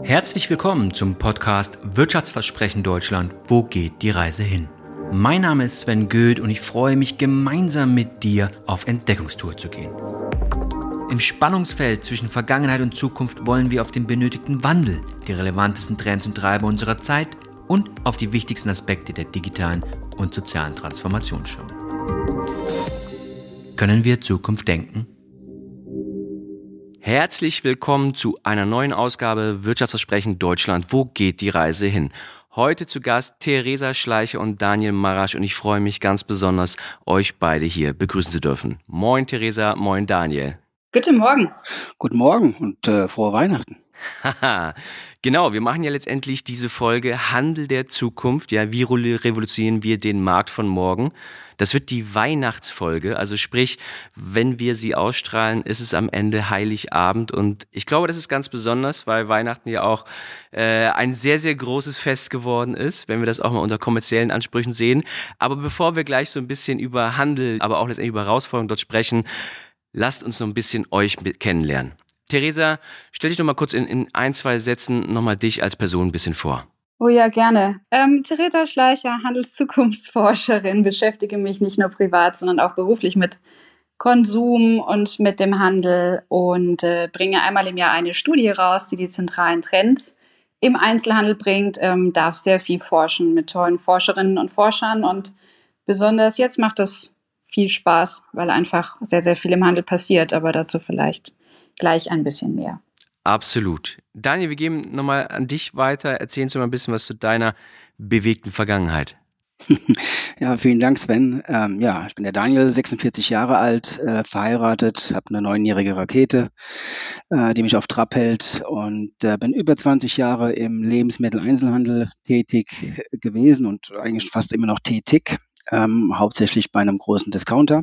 Herzlich willkommen zum Podcast Wirtschaftsversprechen Deutschland. Wo geht die Reise hin? Mein Name ist Sven Goeth und ich freue mich gemeinsam mit dir auf Entdeckungstour zu gehen. Im Spannungsfeld zwischen Vergangenheit und Zukunft wollen wir auf den benötigten Wandel, die relevantesten Trends und Treiber unserer Zeit und auf die wichtigsten Aspekte der digitalen und sozialen Transformation schauen. Können wir Zukunft denken? Herzlich willkommen zu einer neuen Ausgabe Wirtschaftsversprechen Deutschland. Wo geht die Reise hin? Heute zu Gast Theresa Schleicher und Daniel Marasch und ich freue mich ganz besonders, euch beide hier begrüßen zu dürfen. Moin Theresa, moin Daniel. Guten Morgen. Guten Morgen und äh, frohe Weihnachten. Haha, genau, wir machen ja letztendlich diese Folge Handel der Zukunft. Ja, wie revolutionieren wir den Markt von morgen? Das wird die Weihnachtsfolge, also sprich, wenn wir sie ausstrahlen, ist es am Ende Heiligabend und ich glaube, das ist ganz besonders, weil Weihnachten ja auch äh, ein sehr, sehr großes Fest geworden ist, wenn wir das auch mal unter kommerziellen Ansprüchen sehen. Aber bevor wir gleich so ein bisschen über Handel, aber auch letztendlich über Herausforderungen dort sprechen, lasst uns noch ein bisschen euch kennenlernen. Theresa, stell dich doch mal kurz in, in ein, zwei Sätzen nochmal dich als Person ein bisschen vor. Oh ja, gerne. Ähm, Theresa Schleicher, Handelszukunftsforscherin, beschäftige mich nicht nur privat, sondern auch beruflich mit Konsum und mit dem Handel und äh, bringe einmal im Jahr eine Studie raus, die die zentralen Trends im Einzelhandel bringt, ähm, darf sehr viel forschen mit tollen Forscherinnen und Forschern und besonders jetzt macht es viel Spaß, weil einfach sehr, sehr viel im Handel passiert, aber dazu vielleicht gleich ein bisschen mehr. Absolut. Daniel, wir geben nochmal an dich weiter. Erzählen Sie mal ein bisschen was zu deiner bewegten Vergangenheit. Ja, vielen Dank, Sven. Ähm, ja, ich bin der Daniel, 46 Jahre alt, äh, verheiratet, habe eine neunjährige Rakete, äh, die mich auf Trab hält und äh, bin über 20 Jahre im Lebensmitteleinzelhandel tätig gewesen und eigentlich fast immer noch tätig, ähm, hauptsächlich bei einem großen Discounter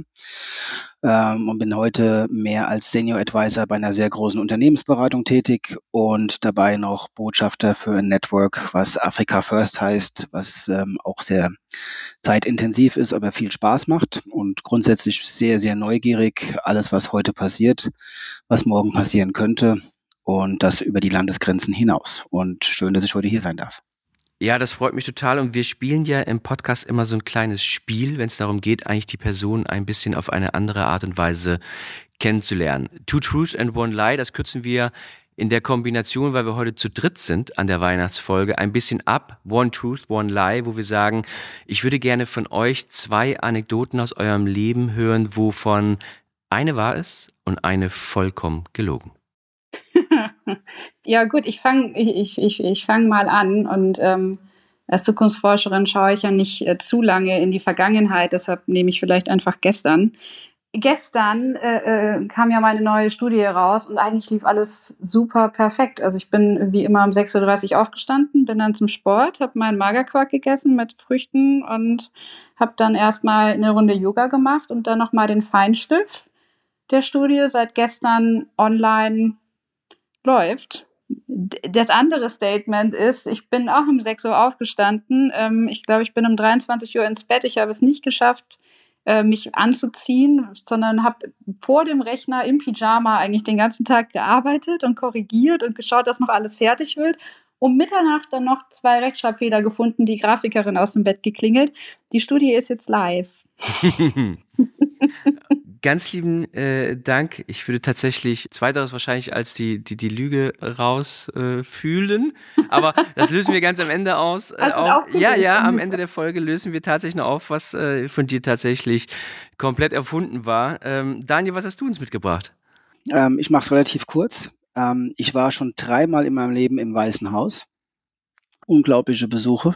ähm, und bin heute mehr als Senior Advisor bei einer sehr großen Unternehmensberatung tätig und dabei noch Botschafter für ein Network, was Africa First heißt, was ähm, auch sehr zeitintensiv ist, aber viel Spaß macht und grundsätzlich sehr, sehr neugierig, alles, was heute passiert, was morgen passieren könnte und das über die Landesgrenzen hinaus. Und schön, dass ich heute hier sein darf. Ja, das freut mich total. Und wir spielen ja im Podcast immer so ein kleines Spiel, wenn es darum geht, eigentlich die Person ein bisschen auf eine andere Art und Weise kennenzulernen. Two Truths and One Lie, das kürzen wir in der Kombination, weil wir heute zu dritt sind an der Weihnachtsfolge, ein bisschen ab. One Truth, One Lie, wo wir sagen, ich würde gerne von euch zwei Anekdoten aus eurem Leben hören, wovon eine wahr ist und eine vollkommen gelogen. Ja, gut, ich fange ich, ich, ich fang mal an und ähm, als Zukunftsforscherin schaue ich ja nicht äh, zu lange in die Vergangenheit, deshalb nehme ich vielleicht einfach gestern. Gestern äh, äh, kam ja meine neue Studie raus und eigentlich lief alles super perfekt. Also ich bin wie immer um 6.30 Uhr aufgestanden, bin dann zum Sport, habe meinen Magerquark gegessen mit Früchten und habe dann erstmal eine Runde Yoga gemacht und dann nochmal den Feinschliff der Studie seit gestern online läuft. Das andere Statement ist, ich bin auch um 6 Uhr aufgestanden. Ähm, ich glaube, ich bin um 23 Uhr ins Bett. Ich habe es nicht geschafft, äh, mich anzuziehen, sondern habe vor dem Rechner im Pyjama eigentlich den ganzen Tag gearbeitet und korrigiert und geschaut, dass noch alles fertig wird. Um Mitternacht dann noch zwei Rechtschreibfehler gefunden, die Grafikerin aus dem Bett geklingelt. Die Studie ist jetzt live. Ganz lieben äh, Dank. Ich würde tatsächlich zweiteres wahrscheinlich als die, die, die Lüge rausfühlen. Äh, Aber das lösen wir ganz am Ende aus. Äh, auf. Ja, ja, am Ende der Folge lösen wir tatsächlich noch auf, was äh, von dir tatsächlich komplett erfunden war. Ähm, Daniel, was hast du uns mitgebracht? Ähm, ich mache es relativ kurz. Ähm, ich war schon dreimal in meinem Leben im Weißen Haus. Unglaubliche Besuche.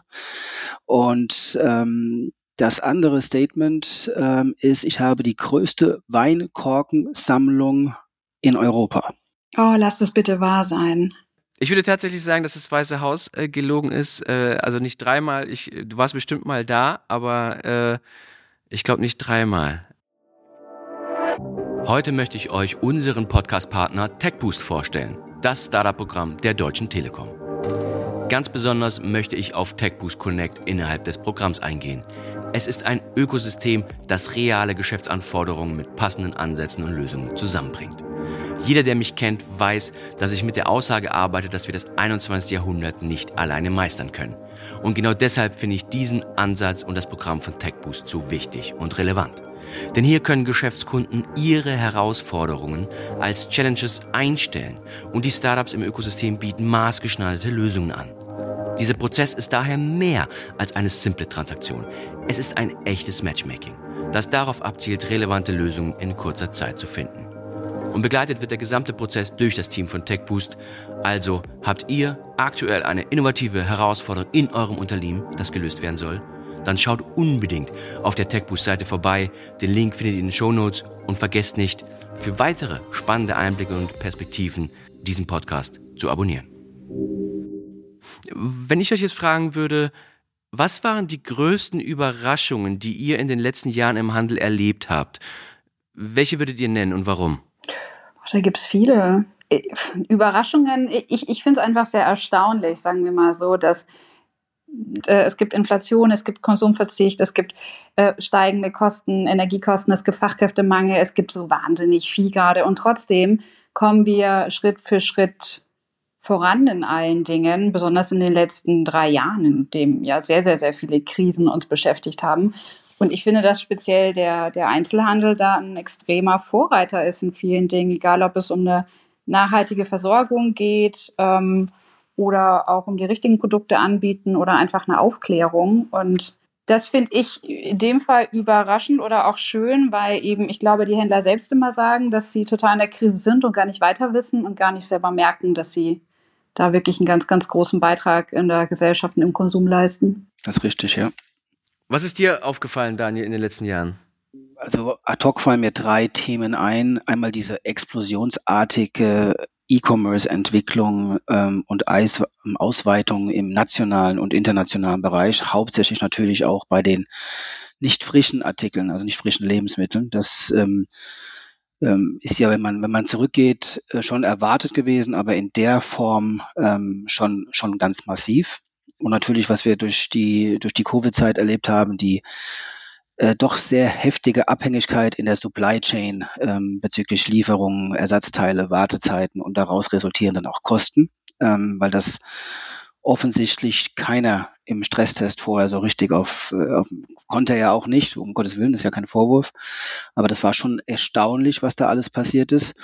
Und ähm, das andere Statement ähm, ist, ich habe die größte Weinkorkensammlung in Europa. Oh, lass das bitte wahr sein. Ich würde tatsächlich sagen, dass das Weiße Haus äh, gelogen ist. Äh, also nicht dreimal. Ich, du warst bestimmt mal da, aber äh, ich glaube nicht dreimal. Heute möchte ich euch unseren Podcast-Partner TechBoost vorstellen. Das Startup-Programm der Deutschen Telekom. Ganz besonders möchte ich auf TechBoost Connect innerhalb des Programms eingehen. Es ist ein Ökosystem, das reale Geschäftsanforderungen mit passenden Ansätzen und Lösungen zusammenbringt. Jeder, der mich kennt, weiß, dass ich mit der Aussage arbeite, dass wir das 21. Jahrhundert nicht alleine meistern können. Und genau deshalb finde ich diesen Ansatz und das Programm von TechBoost so wichtig und relevant. Denn hier können Geschäftskunden ihre Herausforderungen als Challenges einstellen und die Startups im Ökosystem bieten maßgeschneiderte Lösungen an. Dieser Prozess ist daher mehr als eine simple Transaktion. Es ist ein echtes Matchmaking, das darauf abzielt, relevante Lösungen in kurzer Zeit zu finden. Und begleitet wird der gesamte Prozess durch das Team von TechBoost. Also habt ihr aktuell eine innovative Herausforderung in eurem Unternehmen, das gelöst werden soll? Dann schaut unbedingt auf der TechBoost-Seite vorbei. Den Link findet ihr in den Show Notes und vergesst nicht, für weitere spannende Einblicke und Perspektiven diesen Podcast zu abonnieren. Wenn ich euch jetzt fragen würde, was waren die größten Überraschungen, die ihr in den letzten Jahren im Handel erlebt habt? Welche würdet ihr nennen und warum? Da gibt es viele. Äh, Überraschungen, ich, ich finde es einfach sehr erstaunlich, sagen wir mal so, dass äh, es gibt Inflation, es gibt Konsumverzicht, es gibt äh, steigende Kosten, Energiekosten, es gibt Fachkräftemangel, es gibt so wahnsinnig viel gerade. Und trotzdem kommen wir Schritt für Schritt voran in allen Dingen, besonders in den letzten drei Jahren, in dem ja sehr, sehr, sehr viele Krisen uns beschäftigt haben. Und ich finde, dass speziell der, der Einzelhandel da ein extremer Vorreiter ist in vielen Dingen, egal ob es um eine nachhaltige Versorgung geht ähm, oder auch um die richtigen Produkte anbieten oder einfach eine Aufklärung. Und das finde ich in dem Fall überraschend oder auch schön, weil eben, ich glaube, die Händler selbst immer sagen, dass sie total in der Krise sind und gar nicht weiter wissen und gar nicht selber merken, dass sie da wirklich einen ganz, ganz großen Beitrag in der Gesellschaft und im Konsum leisten. Das ist richtig, ja. Was ist dir aufgefallen, Daniel, in den letzten Jahren? Also ad hoc fallen mir drei Themen ein. Einmal diese explosionsartige E-Commerce-Entwicklung ähm, und Eis Ausweitung im nationalen und internationalen Bereich, hauptsächlich natürlich auch bei den nicht frischen Artikeln, also nicht frischen Lebensmitteln. Das ähm, ähm, ist ja, wenn man, wenn man zurückgeht, äh, schon erwartet gewesen, aber in der Form ähm, schon, schon ganz massiv. Und natürlich, was wir durch die, durch die Covid-Zeit erlebt haben, die äh, doch sehr heftige Abhängigkeit in der Supply Chain ähm, bezüglich Lieferungen, Ersatzteile, Wartezeiten und daraus resultierenden auch Kosten, ähm, weil das offensichtlich keiner im Stresstest vorher so richtig auf, äh, auf konnte er ja auch nicht, um Gottes Willen, ist ja kein Vorwurf, aber das war schon erstaunlich, was da alles passiert ist.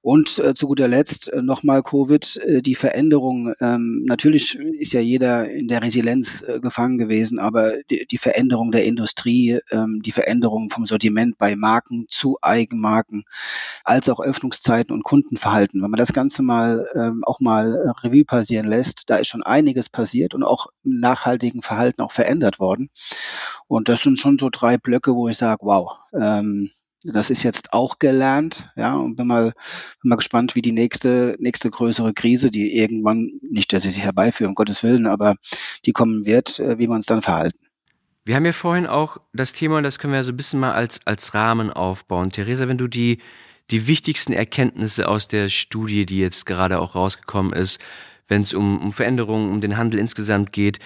Und äh, zu guter Letzt äh, nochmal Covid, äh, die Veränderung. Ähm, natürlich ist ja jeder in der Resilienz äh, gefangen gewesen, aber die, die Veränderung der Industrie, ähm, die Veränderung vom Sortiment bei Marken zu Eigenmarken, als auch Öffnungszeiten und Kundenverhalten. Wenn man das Ganze mal ähm, auch mal Revue passieren lässt, da ist schon einiges passiert und auch im nachhaltigen Verhalten auch verändert worden. Und das sind schon so drei Blöcke, wo ich sage, wow, ähm, das ist jetzt auch gelernt, ja, und bin mal, bin mal gespannt, wie die nächste, nächste größere Krise, die irgendwann, nicht, dass sie sich herbeiführen, um Gottes Willen, aber die kommen wird, äh, wie wir uns dann verhalten. Wir haben ja vorhin auch das Thema, das können wir so ein bisschen mal als, als Rahmen aufbauen. Theresa, wenn du die, die wichtigsten Erkenntnisse aus der Studie, die jetzt gerade auch rausgekommen ist, wenn es um, um Veränderungen, um den Handel insgesamt geht,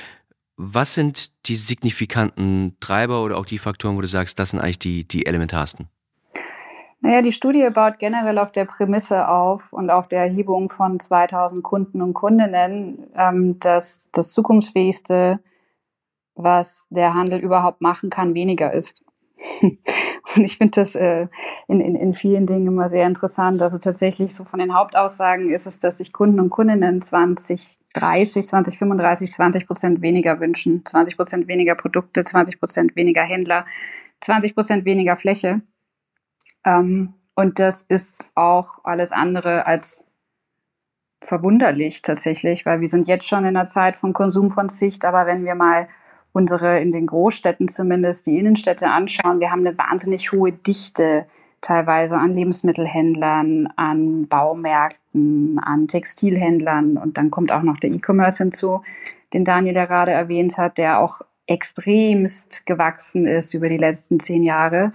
was sind die signifikanten Treiber oder auch die Faktoren, wo du sagst, das sind eigentlich die, die elementarsten? Naja, die Studie baut generell auf der Prämisse auf und auf der Erhebung von 2000 Kunden und Kundinnen, ähm, dass das zukunftsfähigste, was der Handel überhaupt machen kann, weniger ist. und ich finde das äh, in, in, in vielen Dingen immer sehr interessant. Also tatsächlich so von den Hauptaussagen ist es, dass sich Kunden und Kundinnen 2030, 2035, 20 Prozent weniger wünschen. 20 Prozent weniger Produkte, 20 Prozent weniger Händler, 20 Prozent weniger Fläche. Ähm, und das ist auch alles andere als verwunderlich tatsächlich, weil wir sind jetzt schon in einer Zeit von Konsum von Sicht, aber wenn wir mal unsere in den Großstädten zumindest die Innenstädte anschauen, wir haben eine wahnsinnig hohe Dichte teilweise an Lebensmittelhändlern, an Baumärkten, an Textilhändlern und dann kommt auch noch der E-Commerce hinzu, den Daniel ja gerade erwähnt hat, der auch extremst gewachsen ist über die letzten zehn Jahre.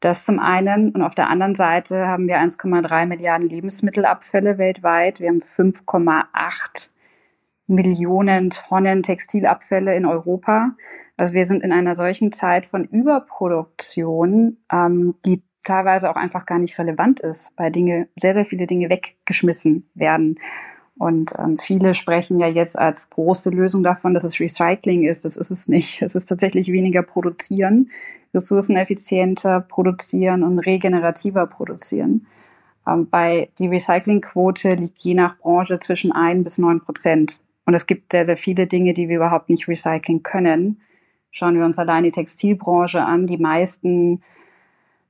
Das zum einen. Und auf der anderen Seite haben wir 1,3 Milliarden Lebensmittelabfälle weltweit. Wir haben 5,8 Millionen Tonnen Textilabfälle in Europa. Also wir sind in einer solchen Zeit von Überproduktion, ähm, die teilweise auch einfach gar nicht relevant ist, weil Dinge, sehr, sehr viele Dinge weggeschmissen werden. Und ähm, viele sprechen ja jetzt als große Lösung davon, dass es Recycling ist. Das ist es nicht. Es ist tatsächlich weniger produzieren, ressourceneffizienter produzieren und regenerativer produzieren. Ähm, bei die Recyclingquote liegt je nach Branche zwischen ein bis neun Prozent. Und es gibt sehr, sehr viele Dinge, die wir überhaupt nicht recyceln können. Schauen wir uns allein die Textilbranche an. Die meisten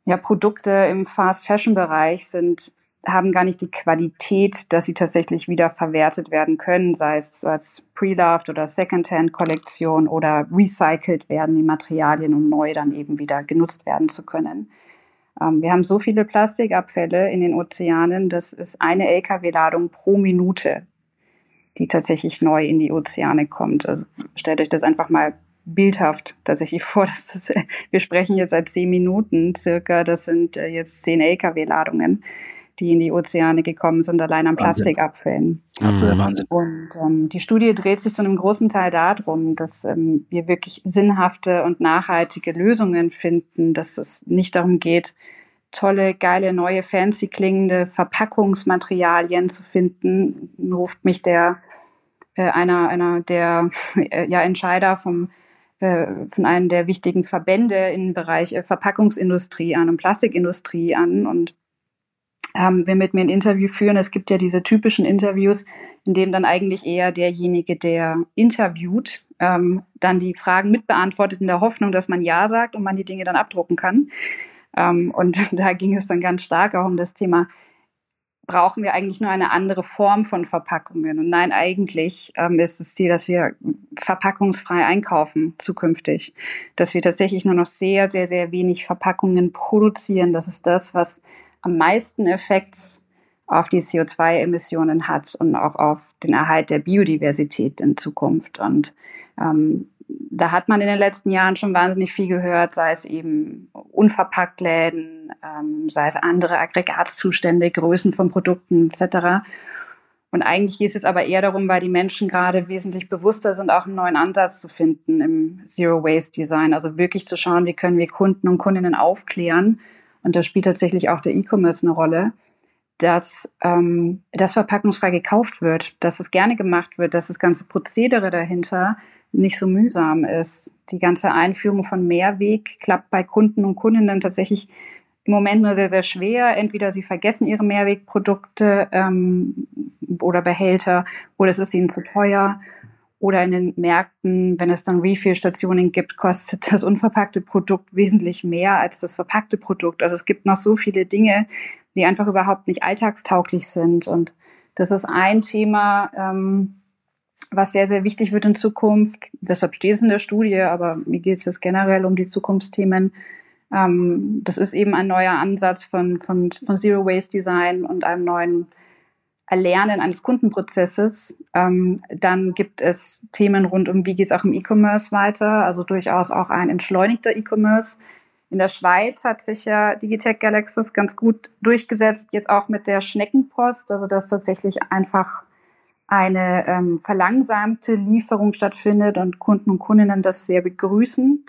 ja, Produkte im Fast-Fashion-Bereich sind haben gar nicht die Qualität, dass sie tatsächlich wieder verwertet werden können, sei es als Pre-Loved oder Secondhand-Kollektion oder recycelt werden die Materialien, um neu dann eben wieder genutzt werden zu können. Ähm, wir haben so viele Plastikabfälle in den Ozeanen, das ist eine Lkw-Ladung pro Minute, die tatsächlich neu in die Ozeane kommt. Also stellt euch das einfach mal bildhaft tatsächlich vor. Ist, wir sprechen jetzt seit zehn Minuten circa, das sind äh, jetzt zehn Lkw-Ladungen die in die Ozeane gekommen sind, allein an Plastikabfällen. Absoluter Wahnsinn. Und ähm, die Studie dreht sich zu einem großen Teil darum, dass ähm, wir wirklich sinnhafte und nachhaltige Lösungen finden, dass es nicht darum geht, tolle, geile, neue, fancy klingende Verpackungsmaterialien zu finden, ruft mich der äh, einer, einer der äh, ja, Entscheider vom äh, von einem der wichtigen Verbände im Bereich äh, Verpackungsindustrie an und Plastikindustrie an und ähm, will mit mir ein Interview führen. Es gibt ja diese typischen Interviews, in dem dann eigentlich eher derjenige, der interviewt, ähm, dann die Fragen mitbeantwortet in der Hoffnung, dass man Ja sagt und man die Dinge dann abdrucken kann. Ähm, und da ging es dann ganz stark auch um das Thema, brauchen wir eigentlich nur eine andere Form von Verpackungen? Und nein, eigentlich ähm, ist das Ziel, dass wir verpackungsfrei einkaufen zukünftig, dass wir tatsächlich nur noch sehr, sehr, sehr wenig Verpackungen produzieren. Das ist das, was am meisten Effekt auf die CO2-Emissionen hat und auch auf den Erhalt der Biodiversität in Zukunft. Und ähm, da hat man in den letzten Jahren schon wahnsinnig viel gehört, sei es eben unverpackt Läden, ähm, sei es andere Aggregatzustände, Größen von Produkten etc. Und eigentlich geht es jetzt aber eher darum, weil die Menschen gerade wesentlich bewusster sind, auch einen neuen Ansatz zu finden im Zero Waste Design. Also wirklich zu schauen, wie können wir Kunden und Kundinnen aufklären, und da spielt tatsächlich auch der E-Commerce eine Rolle, dass ähm, das verpackungsfrei gekauft wird, dass es gerne gemacht wird, dass das ganze Prozedere dahinter nicht so mühsam ist. Die ganze Einführung von Mehrweg klappt bei Kunden und Kundinnen tatsächlich im Moment nur sehr, sehr schwer. Entweder sie vergessen ihre Mehrwegprodukte ähm, oder Behälter oder es ist ihnen zu teuer oder in den Märkten, wenn es dann Refill-Stationen gibt, kostet das unverpackte Produkt wesentlich mehr als das verpackte Produkt. Also es gibt noch so viele Dinge, die einfach überhaupt nicht alltagstauglich sind. Und das ist ein Thema, ähm, was sehr, sehr wichtig wird in Zukunft. Deshalb steht es in der Studie, aber mir geht es jetzt generell um die Zukunftsthemen. Ähm, das ist eben ein neuer Ansatz von, von, von Zero Waste Design und einem neuen Erlernen eines Kundenprozesses. Ähm, dann gibt es Themen rund um, wie geht es auch im E-Commerce weiter, also durchaus auch ein entschleunigter E-Commerce. In der Schweiz hat sich ja Digitech Galaxis ganz gut durchgesetzt, jetzt auch mit der Schneckenpost, also dass tatsächlich einfach eine ähm, verlangsamte Lieferung stattfindet und Kunden und Kundinnen das sehr begrüßen,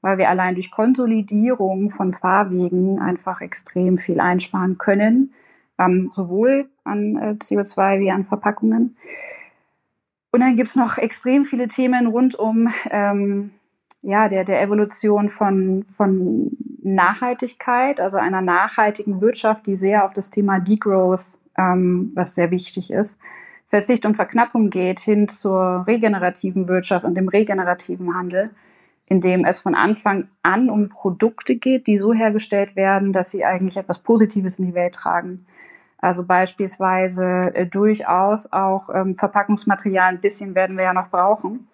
weil wir allein durch Konsolidierung von Fahrwegen einfach extrem viel einsparen können ähm, sowohl an äh, CO2 wie an Verpackungen. Und dann gibt es noch extrem viele Themen rund um ähm, ja, der, der Evolution von, von Nachhaltigkeit, also einer nachhaltigen Wirtschaft, die sehr auf das Thema Degrowth, ähm, was sehr wichtig ist, Verzicht und Verknappung geht, hin zur regenerativen Wirtschaft und dem regenerativen Handel, in dem es von Anfang an um Produkte geht, die so hergestellt werden, dass sie eigentlich etwas Positives in die Welt tragen. Also beispielsweise äh, durchaus auch ähm, Verpackungsmaterial, ein bisschen werden wir ja noch brauchen,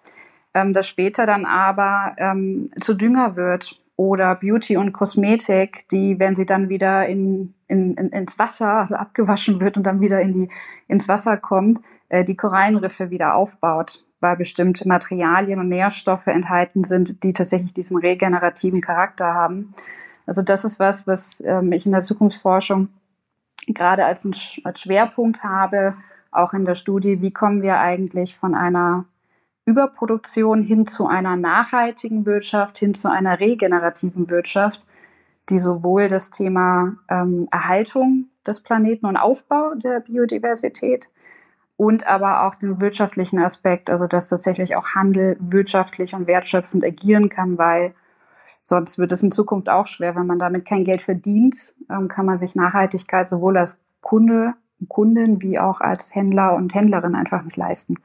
ähm, das später dann aber ähm, zu Dünger wird oder Beauty und Kosmetik, die, wenn sie dann wieder in, in, in, ins Wasser, also abgewaschen wird und dann wieder in die, ins Wasser kommt, äh, die Korallenriffe wieder aufbaut, weil bestimmte Materialien und Nährstoffe enthalten sind, die tatsächlich diesen regenerativen Charakter haben. Also das ist was, was ähm, ich in der Zukunftsforschung gerade als, ein, als Schwerpunkt habe, auch in der Studie, wie kommen wir eigentlich von einer Überproduktion hin zu einer nachhaltigen Wirtschaft, hin zu einer regenerativen Wirtschaft, die sowohl das Thema ähm, Erhaltung des Planeten und Aufbau der Biodiversität und aber auch den wirtschaftlichen Aspekt, also dass tatsächlich auch Handel wirtschaftlich und wertschöpfend agieren kann, weil sonst wird es in Zukunft auch schwer, wenn man damit kein Geld verdient, ähm, kann man sich Nachhaltigkeit sowohl als Kunde, Kundin wie auch als Händler und Händlerin einfach nicht leisten.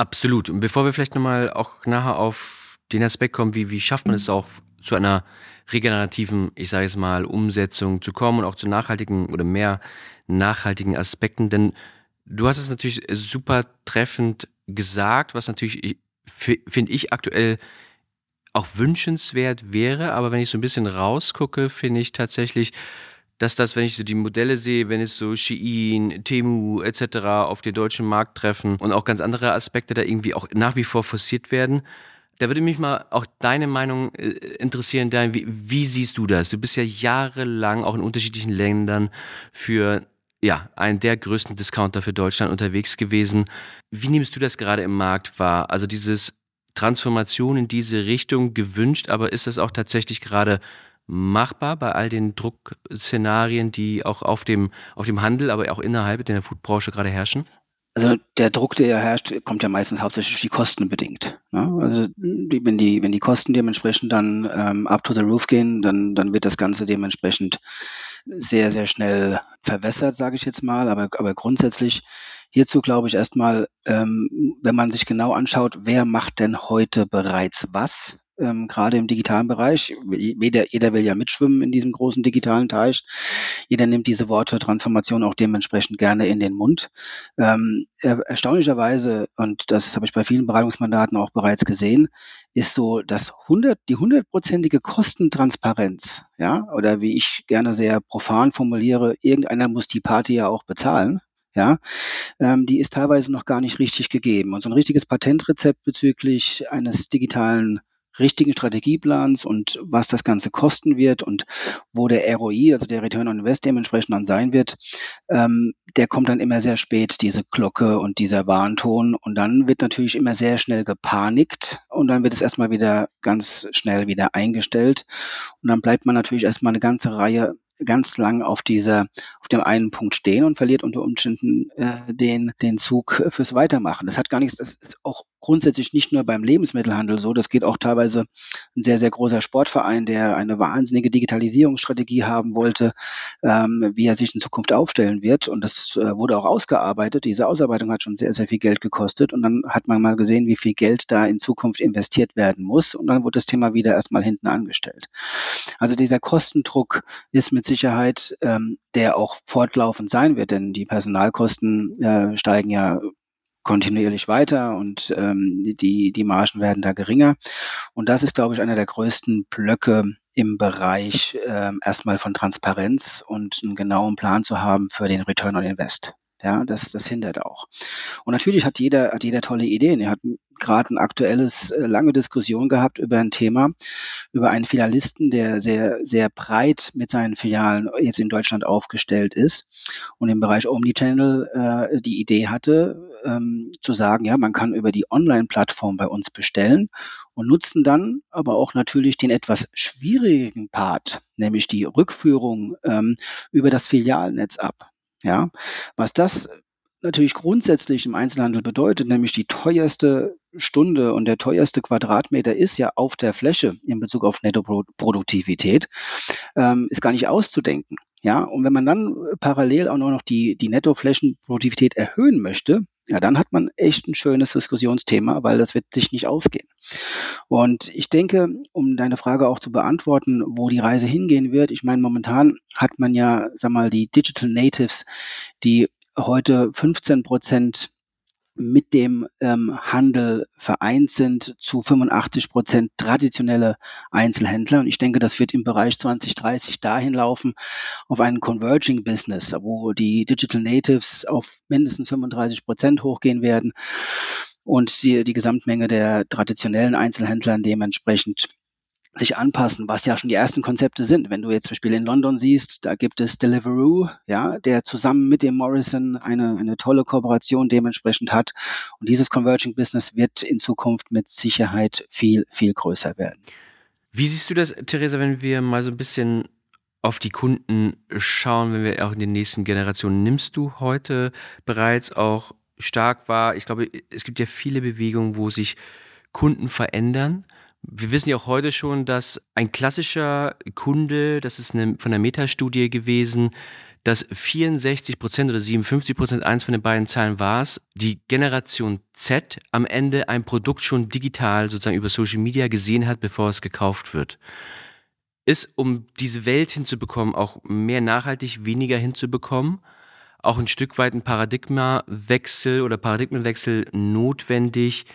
Absolut. Und bevor wir vielleicht nochmal auch nachher auf den Aspekt kommen, wie, wie schafft man es auch zu einer regenerativen, ich sage es mal, Umsetzung zu kommen und auch zu nachhaltigen oder mehr nachhaltigen Aspekten, denn Du hast es natürlich super treffend gesagt, was natürlich, finde ich, aktuell auch wünschenswert wäre. Aber wenn ich so ein bisschen rausgucke, finde ich tatsächlich, dass das, wenn ich so die Modelle sehe, wenn es so Shein, Temu etc. auf den deutschen Markt treffen und auch ganz andere Aspekte da irgendwie auch nach wie vor forciert werden, da würde mich mal auch deine Meinung äh, interessieren, Dan, wie, wie siehst du das? Du bist ja jahrelang auch in unterschiedlichen Ländern für ja, einen der größten Discounter für Deutschland unterwegs gewesen. Wie nimmst du das gerade im Markt wahr? Also dieses Transformation in diese Richtung gewünscht, aber ist das auch tatsächlich gerade machbar bei all den Druckszenarien, die auch auf dem, auf dem Handel, aber auch innerhalb der Foodbranche gerade herrschen? Also der Druck, der ja herrscht, kommt ja meistens hauptsächlich die Kosten bedingt. Ne? Also wenn die, wenn die Kosten dementsprechend dann ähm, up to the roof gehen, dann, dann wird das Ganze dementsprechend sehr, sehr schnell verwässert, sage ich jetzt mal. Aber, aber grundsätzlich hierzu glaube ich erstmal, ähm, wenn man sich genau anschaut, wer macht denn heute bereits was? Ähm, gerade im digitalen Bereich. Jeder, jeder will ja mitschwimmen in diesem großen digitalen Teich. Jeder nimmt diese Worte Transformation auch dementsprechend gerne in den Mund. Ähm, er, erstaunlicherweise, und das habe ich bei vielen Beratungsmandaten auch bereits gesehen, ist so, dass 100, die hundertprozentige Kostentransparenz, ja, oder wie ich gerne sehr profan formuliere, irgendeiner muss die Party ja auch bezahlen ja, ähm, die ist teilweise noch gar nicht richtig gegeben. Und so ein richtiges Patentrezept bezüglich eines digitalen richtigen Strategieplans und was das Ganze kosten wird und wo der ROI, also der Return on Invest dementsprechend dann sein wird, ähm, der kommt dann immer sehr spät, diese Glocke und dieser Warnton. Und dann wird natürlich immer sehr schnell gepanikt und dann wird es erstmal wieder ganz schnell wieder eingestellt. Und dann bleibt man natürlich erstmal eine ganze Reihe ganz lang auf dieser, auf dem einen Punkt stehen und verliert unter Umständen äh, den, den Zug fürs Weitermachen. Das hat gar nichts, das ist auch grundsätzlich nicht nur beim Lebensmittelhandel so, das geht auch teilweise ein sehr, sehr großer Sportverein, der eine wahnsinnige Digitalisierungsstrategie haben wollte, ähm, wie er sich in Zukunft aufstellen wird. Und das äh, wurde auch ausgearbeitet. Diese Ausarbeitung hat schon sehr, sehr viel Geld gekostet. Und dann hat man mal gesehen, wie viel Geld da in Zukunft investiert werden muss. Und dann wurde das Thema wieder erstmal hinten angestellt. Also dieser Kostendruck ist mit Sicherheit, ähm, der auch fortlaufend sein wird, denn die Personalkosten äh, steigen ja kontinuierlich weiter und ähm, die, die Margen werden da geringer. Und das ist, glaube ich, einer der größten Blöcke im Bereich ähm, erstmal von Transparenz und einen genauen Plan zu haben für den Return on Invest. Ja, das, das hindert auch. Und natürlich hat jeder, hat jeder tolle Ideen. Er hat gerade ein aktuelles, äh, lange Diskussion gehabt über ein Thema, über einen Filialisten, der sehr, sehr breit mit seinen Filialen jetzt in Deutschland aufgestellt ist und im Bereich Omnichannel äh, die Idee hatte, ähm, zu sagen, ja, man kann über die Online-Plattform bei uns bestellen und nutzen dann aber auch natürlich den etwas schwierigen Part, nämlich die Rückführung ähm, über das Filialnetz ab. Ja, was das natürlich grundsätzlich im Einzelhandel bedeutet, nämlich die teuerste Stunde und der teuerste Quadratmeter ist ja auf der Fläche in Bezug auf Nettoproduktivität, ähm, ist gar nicht auszudenken. Ja, und wenn man dann parallel auch noch die, die Nettoflächenproduktivität erhöhen möchte, ja, dann hat man echt ein schönes Diskussionsthema, weil das wird sich nicht ausgehen. Und ich denke, um deine Frage auch zu beantworten, wo die Reise hingehen wird, ich meine, momentan hat man ja, sag mal, die Digital Natives, die heute 15 Prozent mit dem ähm, Handel vereint sind zu 85 Prozent traditionelle Einzelhändler. Und ich denke, das wird im Bereich 2030 dahin laufen auf einen Converging Business, wo die Digital Natives auf mindestens 35 Prozent hochgehen werden und die, die Gesamtmenge der traditionellen Einzelhändlern dementsprechend sich anpassen, was ja schon die ersten Konzepte sind. Wenn du jetzt zum Beispiel in London siehst, da gibt es Deliveroo, ja, der zusammen mit dem Morrison eine, eine tolle Kooperation dementsprechend hat. Und dieses Converging Business wird in Zukunft mit Sicherheit viel, viel größer werden. Wie siehst du das, Theresa, wenn wir mal so ein bisschen auf die Kunden schauen, wenn wir auch in den nächsten Generationen, nimmst du heute bereits auch stark wahr? Ich glaube, es gibt ja viele Bewegungen, wo sich Kunden verändern. Wir wissen ja auch heute schon, dass ein klassischer Kunde, das ist eine, von der Metastudie gewesen, dass 64 Prozent oder 57 Prozent, eins von den beiden Zahlen war es, die Generation Z am Ende ein Produkt schon digital sozusagen über Social Media gesehen hat, bevor es gekauft wird. Ist, um diese Welt hinzubekommen, auch mehr nachhaltig, weniger hinzubekommen, auch ein Stück weit ein Paradigmawechsel oder Paradigmenwechsel notwendig,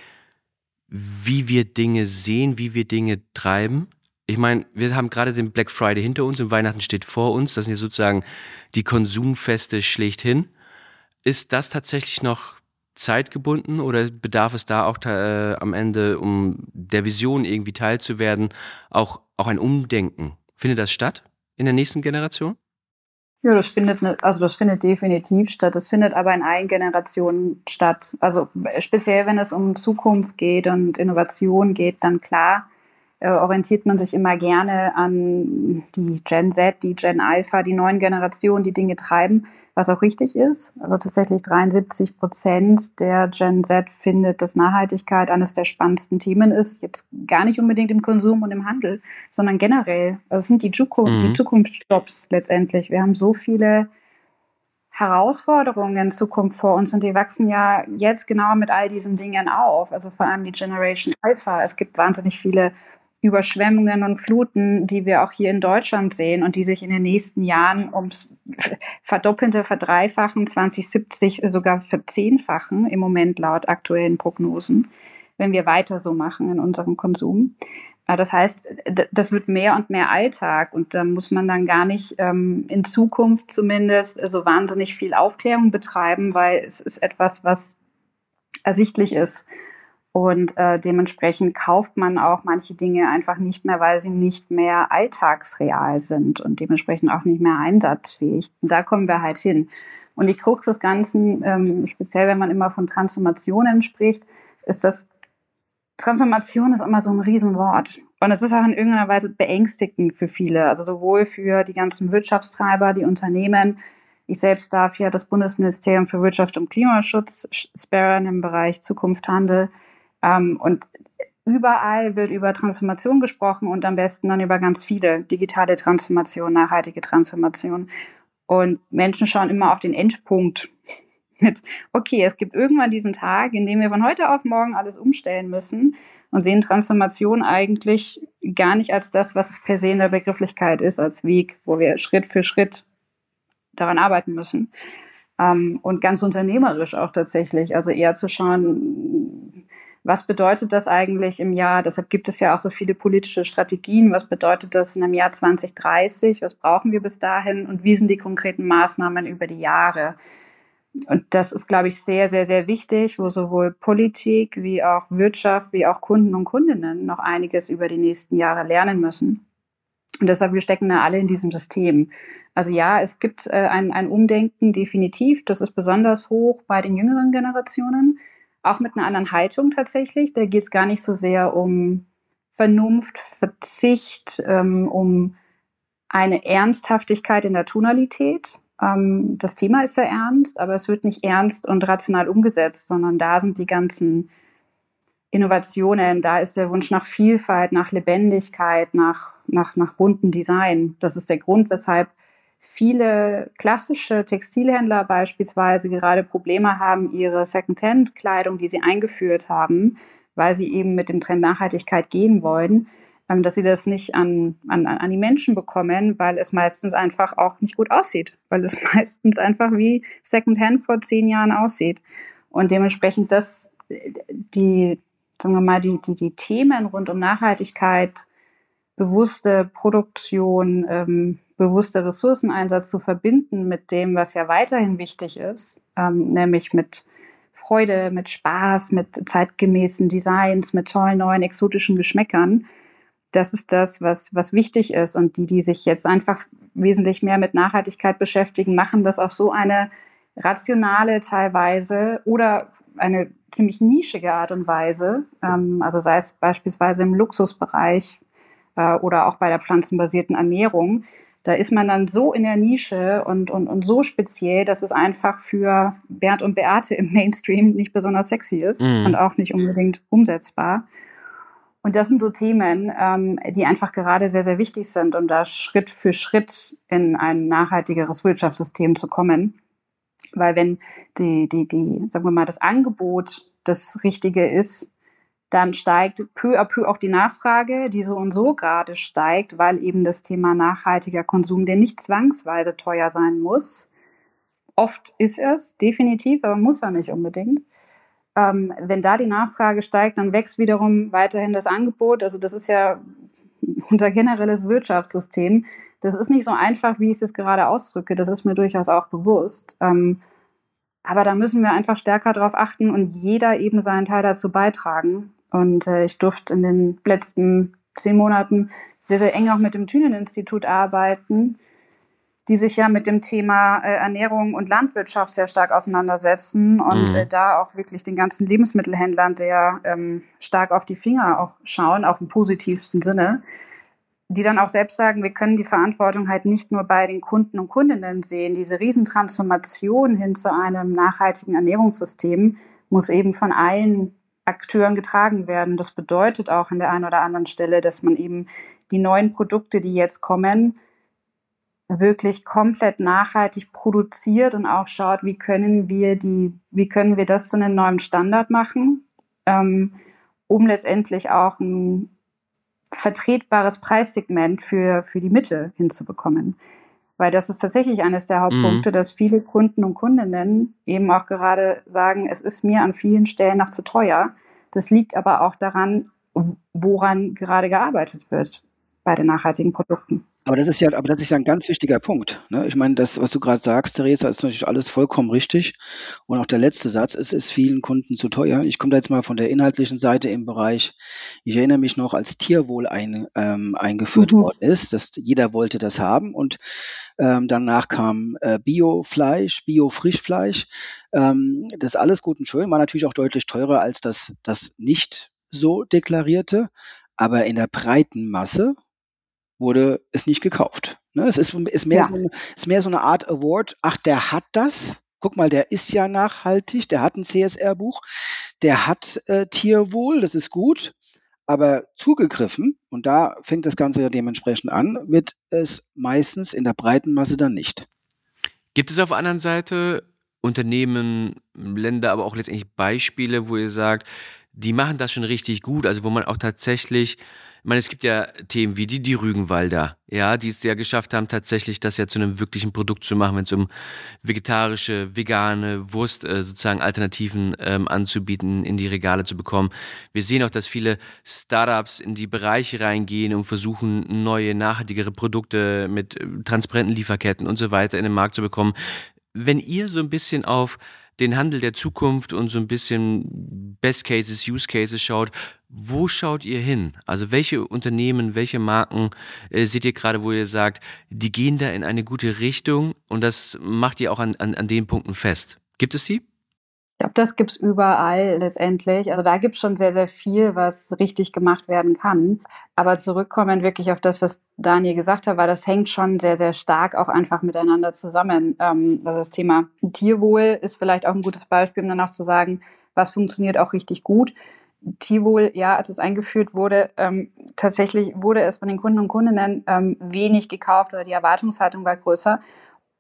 wie wir Dinge sehen, wie wir Dinge treiben? ich meine, wir haben gerade den Black Friday hinter uns und Weihnachten steht vor uns. Das sind ja sozusagen die Konsumfeste schlechthin. Ist das tatsächlich noch zeitgebunden oder bedarf es da auch äh, am Ende, um der Vision irgendwie teilzuwerden, auch, auch ein Umdenken? Findet das statt in der nächsten Generation? Ja, das findet, ne, also das findet definitiv statt. Das findet aber in allen Generationen statt. Also speziell, wenn es um Zukunft geht und Innovation geht, dann klar äh, orientiert man sich immer gerne an die Gen Z, die Gen Alpha, die neuen Generationen, die Dinge treiben, was auch richtig ist. Also tatsächlich 73 Prozent der Gen Z findet, dass Nachhaltigkeit eines der spannendsten Themen ist. Jetzt gar nicht unbedingt im Konsum und im Handel, sondern generell. Also das sind die, Zukunft, mhm. die Zukunftsjobs letztendlich. Wir haben so viele Herausforderungen in Zukunft vor uns und die wachsen ja jetzt genau mit all diesen Dingen auf. Also vor allem die Generation Alpha. Es gibt wahnsinnig viele Überschwemmungen und Fluten, die wir auch hier in Deutschland sehen und die sich in den nächsten Jahren ums verdoppelte, verdreifachen, 2070 sogar verzehnfachen im Moment laut aktuellen Prognosen, wenn wir weiter so machen in unserem Konsum. Das heißt, das wird mehr und mehr Alltag und da muss man dann gar nicht ähm, in Zukunft zumindest so wahnsinnig viel Aufklärung betreiben, weil es ist etwas, was ersichtlich ist und äh, dementsprechend kauft man auch manche Dinge einfach nicht mehr, weil sie nicht mehr alltagsreal sind und dementsprechend auch nicht mehr einsatzfähig. Und da kommen wir halt hin. Und die Krux des Ganzen, ähm, speziell wenn man immer von Transformationen spricht, ist das, Transformation ist immer so ein Riesenwort. Und es ist auch in irgendeiner Weise beängstigend für viele, also sowohl für die ganzen Wirtschaftstreiber, die Unternehmen. Ich selbst darf ja das Bundesministerium für Wirtschaft und Klimaschutz sperren im Bereich Zukunft Handel ähm, und überall wird über Transformation gesprochen und am besten dann über ganz viele digitale Transformation, nachhaltige Transformation. Und Menschen schauen immer auf den Endpunkt mit, okay, es gibt irgendwann diesen Tag, in dem wir von heute auf morgen alles umstellen müssen und sehen Transformation eigentlich gar nicht als das, was es per se in der Begrifflichkeit ist, als Weg, wo wir Schritt für Schritt daran arbeiten müssen. Ähm, und ganz unternehmerisch auch tatsächlich, also eher zu schauen, was bedeutet das eigentlich im Jahr, deshalb gibt es ja auch so viele politische Strategien, was bedeutet das in einem Jahr 2030, was brauchen wir bis dahin und wie sind die konkreten Maßnahmen über die Jahre. Und das ist, glaube ich, sehr, sehr, sehr wichtig, wo sowohl Politik wie auch Wirtschaft wie auch Kunden und Kundinnen noch einiges über die nächsten Jahre lernen müssen. Und deshalb, wir stecken da alle in diesem System. Also ja, es gibt äh, ein, ein Umdenken definitiv. Das ist besonders hoch bei den jüngeren Generationen auch mit einer anderen Haltung tatsächlich. Da geht es gar nicht so sehr um Vernunft, Verzicht, ähm, um eine Ernsthaftigkeit in der Tonalität. Ähm, das Thema ist sehr ernst, aber es wird nicht ernst und rational umgesetzt, sondern da sind die ganzen Innovationen, da ist der Wunsch nach Vielfalt, nach Lebendigkeit, nach, nach, nach bunten Design. Das ist der Grund, weshalb viele klassische Textilhändler beispielsweise gerade Probleme haben, ihre Secondhand-Kleidung, die sie eingeführt haben, weil sie eben mit dem Trend Nachhaltigkeit gehen wollen, ähm, dass sie das nicht an, an, an die Menschen bekommen, weil es meistens einfach auch nicht gut aussieht, weil es meistens einfach wie Secondhand vor zehn Jahren aussieht. Und dementsprechend das, die, sagen wir mal, die, die, die Themen rund um Nachhaltigkeit, bewusste Produktion, ähm, bewusster Ressourceneinsatz zu verbinden mit dem, was ja weiterhin wichtig ist, ähm, nämlich mit Freude, mit Spaß, mit zeitgemäßen Designs, mit tollen neuen exotischen Geschmäckern. Das ist das, was, was wichtig ist. Und die, die sich jetzt einfach wesentlich mehr mit Nachhaltigkeit beschäftigen, machen das auf so eine rationale teilweise oder eine ziemlich nischige Art und Weise. Ähm, also sei es beispielsweise im Luxusbereich äh, oder auch bei der pflanzenbasierten Ernährung, Da ist man dann so in der Nische und, und, und so speziell, dass es einfach für Bernd und Beate im Mainstream nicht besonders sexy ist mhm. und auch nicht unbedingt umsetzbar. Und das sind so Themen, ähm, die einfach gerade sehr, sehr wichtig sind, um da Schritt für Schritt in ein nachhaltigeres Wirtschaftssystem zu kommen. Weil wenn die, die, die, sagen wir mal, das Angebot das Richtige ist, dann steigt peu à peu auch die Nachfrage, die so und so gerade steigt, weil eben das Thema nachhaltiger Konsum, der nicht zwangsweise teuer sein muss. Oft ist es, definitiv, aber muss er nicht unbedingt. Ähm, wenn da die Nachfrage steigt, dann wächst wiederum weiterhin das Angebot. Also das ist ja unser generelles Wirtschaftssystem. Das ist nicht so einfach, wie ich es jetzt gerade ausdrücke. Das ist mir durchaus auch bewusst. Ähm, aber da müssen wir einfach stärker darauf achten und jeder eben seinen Teil dazu beitragen. Und äh, ich durfte in den letzten zehn Monaten sehr, sehr eng auch mit dem Thünen-Institut arbeiten, die sich ja mit dem Thema äh, Ernährung und Landwirtschaft sehr stark auseinandersetzen und mhm. äh, da auch wirklich den ganzen Lebensmittelhändlern sehr ähm, stark auf die Finger auch schauen, auch im positivsten Sinne die dann auch selbst sagen, wir können die Verantwortung halt nicht nur bei den Kunden und Kundinnen sehen. Diese Riesentransformation hin zu einem nachhaltigen Ernährungssystem muss eben von allen Akteuren getragen werden. Das bedeutet auch an der einen oder anderen Stelle, dass man eben die neuen Produkte, die jetzt kommen, wirklich komplett nachhaltig produziert und auch schaut, wie können wir die, wie können wir das zu einem neuen Standard machen, ähm, um letztendlich auch ein vertretbares Preissegment für, für die Mitte hinzubekommen. Weil das ist tatsächlich eines der Hauptpunkte, mhm. dass viele Kunden und Kundinnen eben auch gerade sagen, es ist mir an vielen Stellen noch zu teuer. Das liegt aber auch daran, woran gerade gearbeitet wird bei den nachhaltigen Produkten. Aber das ist ja, aber das ist ja ein ganz wichtiger Punkt. Ne? Ich meine, das, was du gerade sagst, Theresa, ist natürlich alles vollkommen richtig. Und auch der letzte Satz, es ist vielen Kunden zu teuer. Ich komme da jetzt mal von der inhaltlichen Seite im Bereich. Ich erinnere mich noch, als Tierwohl ein, ähm, eingeführt mhm. worden ist, dass jeder wollte das haben und ähm, danach kam äh, Biofleisch, Bio-Frischfleisch. Ähm, das ist alles gut und schön, war natürlich auch deutlich teurer als das, das nicht so deklarierte. Aber in der breiten Masse wurde es nicht gekauft. Ne? Es ist, ist, mehr ja. so, ist mehr so eine Art Award. Ach, der hat das. Guck mal, der ist ja nachhaltig, der hat ein CSR-Buch, der hat äh, Tierwohl, das ist gut. Aber zugegriffen, und da fängt das Ganze ja dementsprechend an, wird es meistens in der breiten Masse dann nicht. Gibt es auf der anderen Seite Unternehmen, Länder, aber auch letztendlich Beispiele, wo ihr sagt, die machen das schon richtig gut, also wo man auch tatsächlich ich meine, es gibt ja Themen wie die, die Rügenwalder, ja, die es ja geschafft haben, tatsächlich das ja zu einem wirklichen Produkt zu machen, wenn es um vegetarische, vegane Wurst äh, sozusagen Alternativen ähm, anzubieten, in die Regale zu bekommen. Wir sehen auch, dass viele Startups in die Bereiche reingehen und versuchen, neue, nachhaltigere Produkte mit äh, transparenten Lieferketten und so weiter in den Markt zu bekommen. Wenn ihr so ein bisschen auf den Handel der Zukunft und so ein bisschen Best Cases, Use Cases schaut, wo schaut ihr hin? Also welche Unternehmen, welche Marken äh, seht ihr gerade, wo ihr sagt, die gehen da in eine gute Richtung und das macht ihr auch an, an, an den Punkten fest? Gibt es die? Ich glaube, das gibt es überall letztendlich. Also da gibt es schon sehr, sehr viel, was richtig gemacht werden kann. Aber zurückkommen wirklich auf das, was Daniel gesagt hat, weil das hängt schon sehr, sehr stark auch einfach miteinander zusammen. Ähm, also das Thema Tierwohl ist vielleicht auch ein gutes Beispiel, um dann auch zu sagen, was funktioniert auch richtig gut. Tierwohl, ja, als es eingeführt wurde, ähm, tatsächlich wurde es von den Kunden und Kundinnen ähm, wenig gekauft oder die Erwartungshaltung war größer.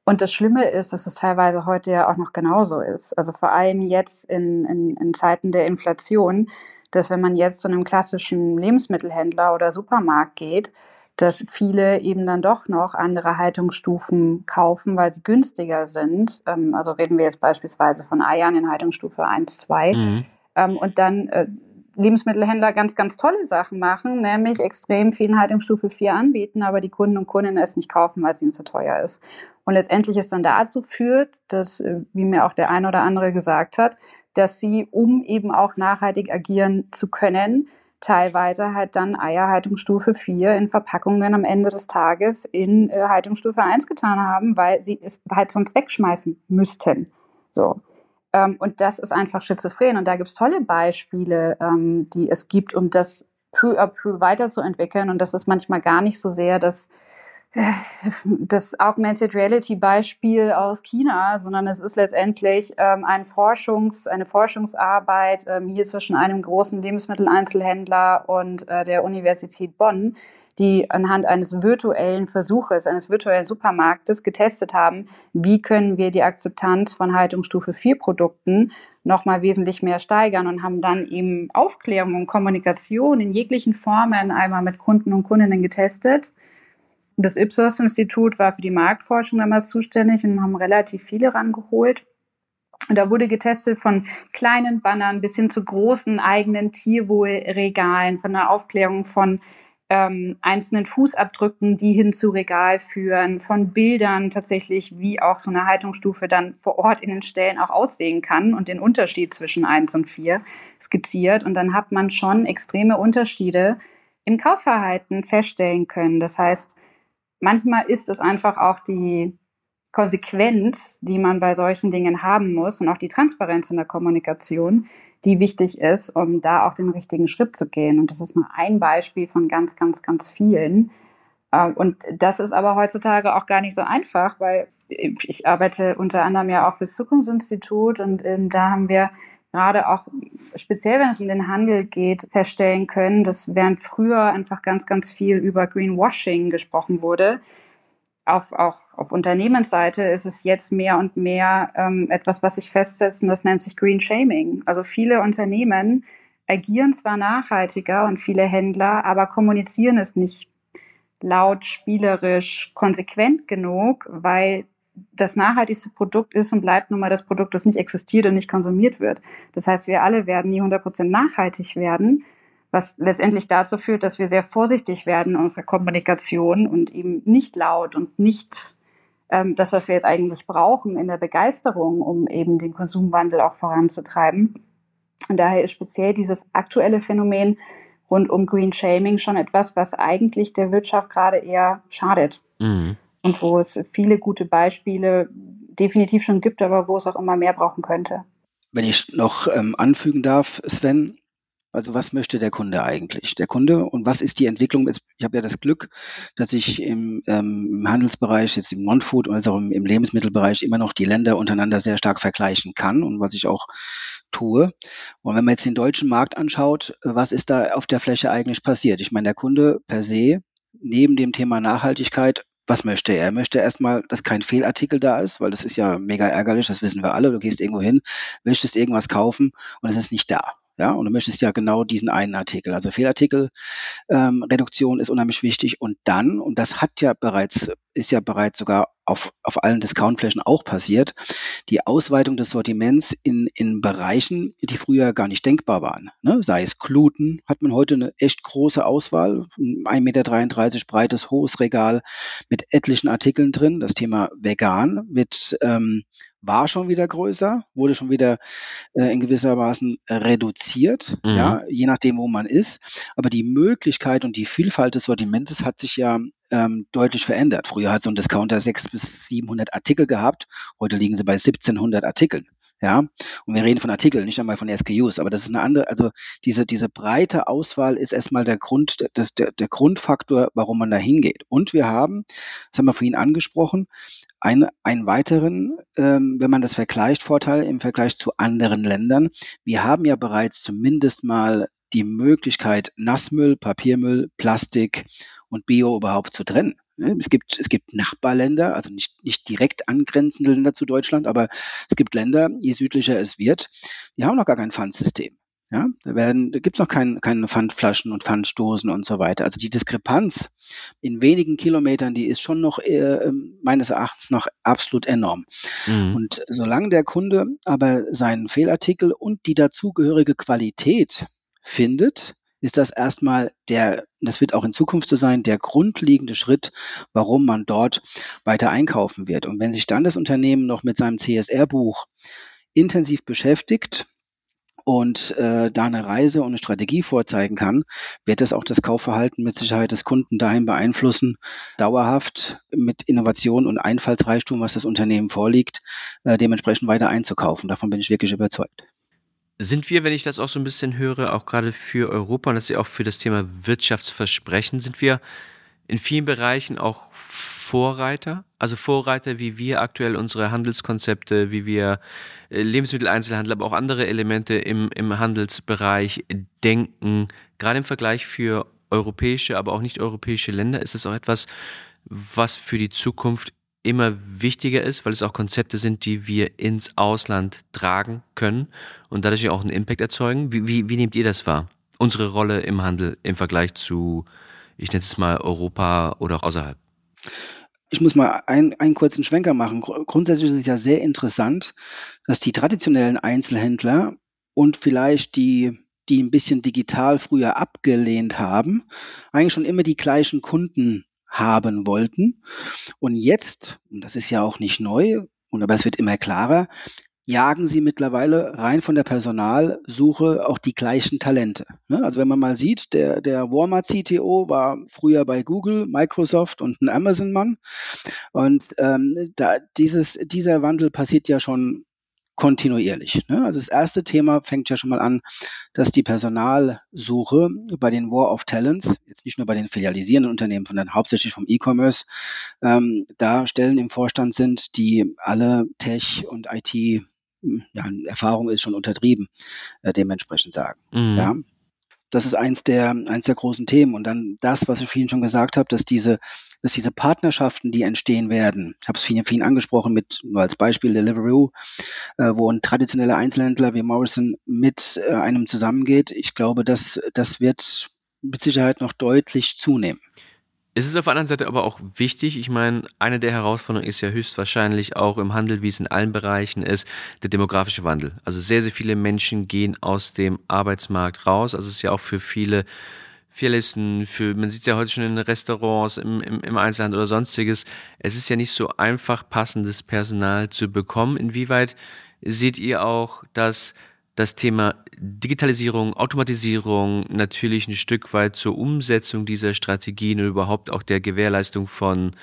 Und das Schlimme ist, dass es teilweise heute ja auch noch genauso ist. Also vor allem jetzt in, in, in Zeiten der Inflation, dass wenn man jetzt zu einem klassischen Lebensmittelhändler oder Supermarkt geht, dass viele eben dann doch noch andere Haltungsstufen kaufen, weil sie günstiger sind. Ähm, also reden wir jetzt beispielsweise von Eiern in Haltungsstufe 1, 2. Mhm. Ähm, und dann äh, Lebensmittelhändler ganz, ganz tolle Sachen machen, nämlich extrem viel Haltungsstufe 4 anbieten, aber die Kunden und Kundinnen es nicht kaufen, weil es ihnen zu teuer ist. Und letztendlich es dann dazu führt, dass, äh, wie mir auch der eine oder andere gesagt hat, dass sie, um eben auch nachhaltig agieren zu können, teilweise halt dann Eierhaltungsstufe 4 in Verpackungen am Ende des Tages in äh, Haltungsstufe 1 getan haben, weil sie es halt sonst wegschmeißen müssten. So. Ähm, und das ist einfach schizophren. Und da gibt es tolle Beispiele, ähm, die es gibt, um das peu à peu weiterzuentwickeln. Und das ist manchmal gar nicht so sehr das das Augmented Reality Beispiel aus China, sondern es ist letztendlich ähm, ein Forschungs-, eine Forschungsarbeit ähm, hier zwischen einem großen Lebensmitteleinzelhändler und äh, der Universität Bonn, die anhand eines virtuellen Versuches, eines virtuellen Supermarktes getestet haben, wie können wir die Akzeptanz von Haltungsstufe 4 Produkten nochmal wesentlich mehr steigern und haben dann eben Aufklärung und Kommunikation in jeglichen Formen einmal mit Kunden und Kundinnen getestet das Ipsos-Institut war für die Marktforschung damals zuständig und haben relativ viele rangeholt. Und da wurde getestet von kleinen Bannern bis hin zu großen eigenen Tierwohlregalen, von der Aufklärung von ähm, einzelnen Fußabdrücken, die hin zu Regal führen, von Bildern tatsächlich, wie auch so eine Haltungsstufe dann vor Ort in den Stellen auch aussehen kann und den Unterschied zwischen eins und vier skizziert. Und dann hat man schon extreme Unterschiede im Kaufverhalten feststellen können. Das heißt, manchmal ist es einfach auch die Konsequenz, die man bei solchen Dingen haben muss und auch die Transparenz in der Kommunikation, die wichtig ist, um da auch den richtigen Schritt zu gehen. Und das ist nur ein Beispiel von ganz, ganz, ganz vielen. Ähm, und das ist aber heutzutage auch gar nicht so einfach, weil ich arbeite unter anderem ja auch fürs Zukunftsinstitut und ähm, da haben wir gerade auch speziell, wenn es um den Handel geht, feststellen können, dass während früher einfach ganz, ganz viel über Greenwashing gesprochen wurde, auf, auch auf Unternehmensseite ist es jetzt mehr und mehr ähm, etwas, was sich festsetzt und das nennt sich Green Shaming. Also viele Unternehmen agieren zwar nachhaltiger und viele Händler, aber kommunizieren es nicht laut, spielerisch, konsequent genug, weil das nachhaltigste Produkt ist und bleibt nun mal das Produkt, das nicht existiert und nicht konsumiert wird. Das heißt, wir alle werden nie 100% nachhaltig werden, was letztendlich dazu führt, dass wir sehr vorsichtig werden in unserer Kommunikation und eben nicht laut und nicht ähm, das, was wir jetzt eigentlich brauchen in der Begeisterung, um eben den Konsumwandel auch voranzutreiben. Und daher ist speziell dieses aktuelle Phänomen rund um Green Shaming schon etwas, was eigentlich der Wirtschaft gerade eher schadet. Mhm und wo es viele gute Beispiele definitiv schon gibt, aber wo es auch immer mehr brauchen könnte. Wenn ich noch ähm, anfügen darf, Sven, also was möchte der Kunde eigentlich? Der Kunde und was ist die Entwicklung? Ich habe ja das Glück, dass ich im, ähm, im Handelsbereich, jetzt im Non-Food und also auch im, im, Lebensmittelbereich immer noch die Länder untereinander sehr stark vergleichen kann und was ich auch tue. Und wenn man jetzt den deutschen Markt anschaut, was ist da auf der Fläche eigentlich passiert? Ich meine, der Kunde per se neben dem Thema Nachhaltigkeit was möchte er? Er möchte erstmal, dass kein Fehlartikel da ist, weil das ist ja mega ärgerlich, das wissen wir alle. Du gehst irgendwo hin, möchtest irgendwas kaufen und es ist nicht da. Ja, und du möchtest ja genau diesen einen Artikel. Also Fehlartikelreduktion ähm, ist unheimlich wichtig. Und dann, und das hat ja bereits, ist ja bereits sogar auf, auf allen Discountflächen auch passiert, die Ausweitung des Sortiments in, in Bereichen, die früher gar nicht denkbar waren. Ne? Sei es Kluten, hat man heute eine echt große Auswahl, 1,33 Meter breites, hohes Regal mit etlichen Artikeln drin. Das Thema vegan wird ähm, war schon wieder größer, wurde schon wieder äh, in gewissermaßen reduziert, mhm. ja, je nachdem, wo man ist. Aber die Möglichkeit und die Vielfalt des Sortimentes hat sich ja ähm, deutlich verändert. Früher hat so ein Discounter 600 bis 700 Artikel gehabt, heute liegen sie bei 1700 Artikeln. Ja, und wir reden von Artikeln, nicht einmal von SKUs, aber das ist eine andere, also diese, diese breite Auswahl ist erstmal der Grund, das, der, der Grundfaktor, warum man da hingeht. Und wir haben, das haben wir vorhin angesprochen, ein, einen weiteren, ähm, wenn man das vergleicht, Vorteil im Vergleich zu anderen Ländern. Wir haben ja bereits zumindest mal die Möglichkeit, Nassmüll, Papiermüll, Plastik und Bio überhaupt zu trennen. Ne, es gibt, es gibt Nachbarländer, also nicht, nicht direkt angrenzende Länder zu Deutschland, aber es gibt Länder, je südlicher es wird, die haben noch gar kein Pfandsystem. Ja, da werden, da gibt's noch kein, keine Pfandflaschen und Pfandstoßen und so weiter. Also die Diskrepanz in wenigen Kilometern, die ist schon noch äh, meines Erachtens noch absolut enorm. Mhm. Und solange der Kunde aber seinen Fehlartikel und die dazugehörige Qualität findet, ist das erstmal der, das wird auch in Zukunft so sein, der grundlegende Schritt, warum man dort weiter einkaufen wird. Und wenn sich dann das Unternehmen noch mit seinem CSR-Buch intensiv beschäftigt, und äh, da eine Reise und eine Strategie vorzeigen kann, wird das auch das Kaufverhalten mit Sicherheit des Kunden dahin beeinflussen, dauerhaft mit Innovation und Einfallsreichtum, was das Unternehmen vorliegt, äh, dementsprechend weiter einzukaufen. Davon bin ich wirklich überzeugt. Sind wir, wenn ich das auch so ein bisschen höre, auch gerade für Europa und das ist ja auch für das Thema Wirtschaftsversprechen, sind wir in vielen Bereichen auch Vorreiter? Also Vorreiter, wie wir aktuell unsere Handelskonzepte, wie wir äh, Lebensmitteleinzelhandel, aber auch andere Elemente im, im Handelsbereich denken, gerade im Vergleich für europäische, aber auch nicht europäische Länder, ist es auch etwas, was für die Zukunft immer wichtiger ist, weil es auch Konzepte sind, die wir ins Ausland tragen können und dadurch auch einen Impact erzeugen. Wie, wie, wie nehmt ihr das wahr? Unsere Rolle im Handel im Vergleich zu, ich nenne es mal Europa oder auch außerhalb? Ich muss mal ein, einen kurzen Schwenker machen. Grundsätzlich ist es ja sehr interessant, dass die traditionellen Einzelhändler und vielleicht die, die ein bisschen digital früher abgelehnt haben, eigentlich schon immer die gleichen Kunden haben wollten. Und jetzt, und das ist ja auch nicht neu, und aber es wird immer klarer, jagen sie mittlerweile rein von der Personalsuche auch die gleichen Talente. Ne? Also wenn man mal sieht, der, der Walmart CTO war früher bei Google, Microsoft und ein Amazon-Mann. Und ähm, da dieses, dieser Wandel passiert ja schon kontinuierlich. Ne? Also das erste Thema fängt ja schon mal an, dass die Personalsuche bei den War of Talents, jetzt nicht nur bei den filialisierenden Unternehmen, sondern hauptsächlich vom E-Commerce, ähm, da Stellen im Vorstand sind, die alle Tech und IT, hm, ja, Erfahrung ist schon untertrieben, äh, dementsprechend sagen. Mhm. Ja? Das ist eins der, eins der großen Themen. Und dann das, was ich vorhin schon gesagt habe, dass diese, dass diese Partnerschaften, die entstehen werden, ich habe es vorhin, vorhin angesprochen mit, nur als Beispiel Deliveroo, äh, wo ein traditioneller Einzelhändler wie Morrison mit äh, einem zusammengeht. Ich glaube, das, das wird mit Sicherheit noch deutlich zunehmen. Es ist auf der anderen Seite aber auch wichtig. Ich meine, eine der Herausforderungen ist ja höchstwahrscheinlich auch im Handel, wie es in allen Bereichen ist, der demografische Wandel. Also sehr, sehr viele Menschen gehen aus dem Arbeitsmarkt raus. Also es ist ja auch für viele Vierlisten, für, man sieht es ja heute schon in Restaurants, im, im, im Einzelhandel oder sonstiges. Es ist ja nicht so einfach, passendes Personal zu bekommen. Inwieweit seht ihr auch, dass das Thema Digitalisierung, Automatisierung natürlich ein Stück weit zur Umsetzung dieser Strategien und überhaupt auch der Gewährleistung von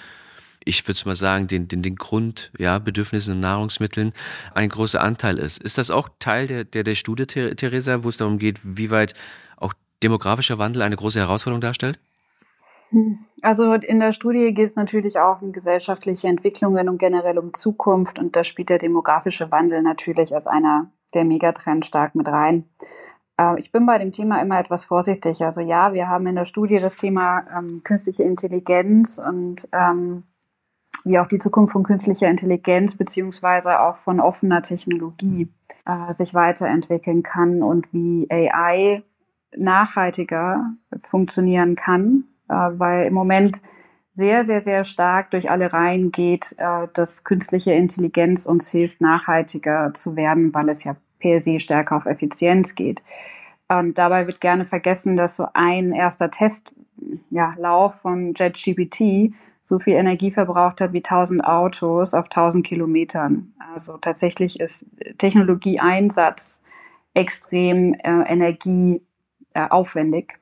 ich würde mal sagen, den, den, den Grund, ja, und Nahrungsmitteln ein großer Anteil ist. Ist das auch Teil der, der, der Studie, Theresa, wo es darum geht, wie weit auch demografischer Wandel eine große Herausforderung darstellt? Also in der Studie geht es natürlich auch um gesellschaftliche Entwicklungen und generell um Zukunft und da spielt der demografische Wandel natürlich als einer der Megatrend stark mit rein. Äh, ich bin bei dem Thema immer etwas vorsichtig. Also ja, wir haben in der Studie das Thema ähm, künstliche Intelligenz und ähm, wie auch die Zukunft von künstlicher Intelligenz beziehungsweise auch von offener Technologie äh, sich weiterentwickeln kann und wie AI nachhaltiger funktionieren kann, äh, weil im Moment sehr, sehr, sehr stark durch alle Reihen geht, äh, dass künstliche Intelligenz uns hilft, nachhaltiger zu werden, weil es ja per se stärker auf Effizienz geht. Und dabei wird gerne vergessen, dass so ein erster Testlauf ja, von JetGPT so viel Energie verbraucht hat wie 1000 Autos auf 1000 Kilometern. Also tatsächlich ist Technologieeinsatz extrem äh, energieaufwendig.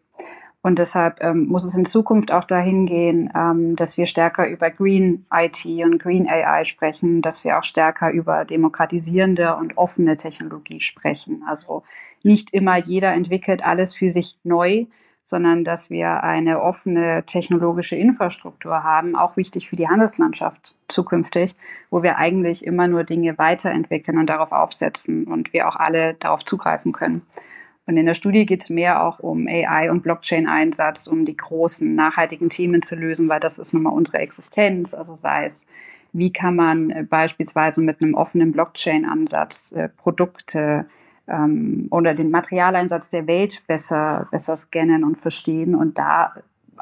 Und deshalb ähm, muss es in Zukunft auch dahin gehen, ähm, dass wir stärker über Green IT und Green AI sprechen, dass wir auch stärker über demokratisierende und offene Technologie sprechen. Also nicht immer jeder entwickelt alles für sich neu, sondern dass wir eine offene technologische Infrastruktur haben, auch wichtig für die Handelslandschaft zukünftig, wo wir eigentlich immer nur Dinge weiterentwickeln und darauf aufsetzen und wir auch alle darauf zugreifen können. Und in der Studie geht es mehr auch um AI und Blockchain-Einsatz, um die großen nachhaltigen Themen zu lösen, weil das ist nun mal unsere Existenz. Also sei es, wie kann man äh, beispielsweise mit einem offenen Blockchain-Ansatz äh, Produkte ähm, oder den Materialeinsatz der Welt besser, besser scannen und verstehen und da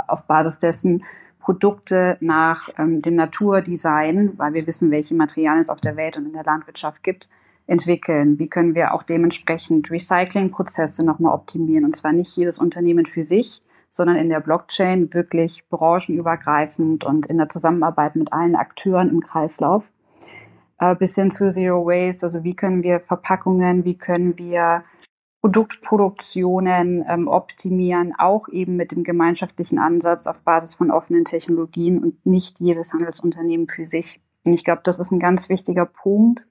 auf Basis dessen Produkte nach ähm, dem Naturdesign, weil wir wissen, welche Materialien es auf der Welt und in der Landwirtschaft gibt, entwickeln? Wie können wir auch dementsprechend Recyclingprozesse nochmal optimieren? Und zwar nicht jedes Unternehmen für sich, sondern in der Blockchain wirklich branchenübergreifend und in der Zusammenarbeit mit allen Akteuren im Kreislauf. Äh, bis hin zu Zero Waste, also wie können wir Verpackungen, wie können wir Produktproduktionen ähm, optimieren, auch eben mit dem gemeinschaftlichen Ansatz auf Basis von offenen Technologien und nicht jedes Handelsunternehmen für sich. Und ich glaube, das ist ein ganz wichtiger Punkt,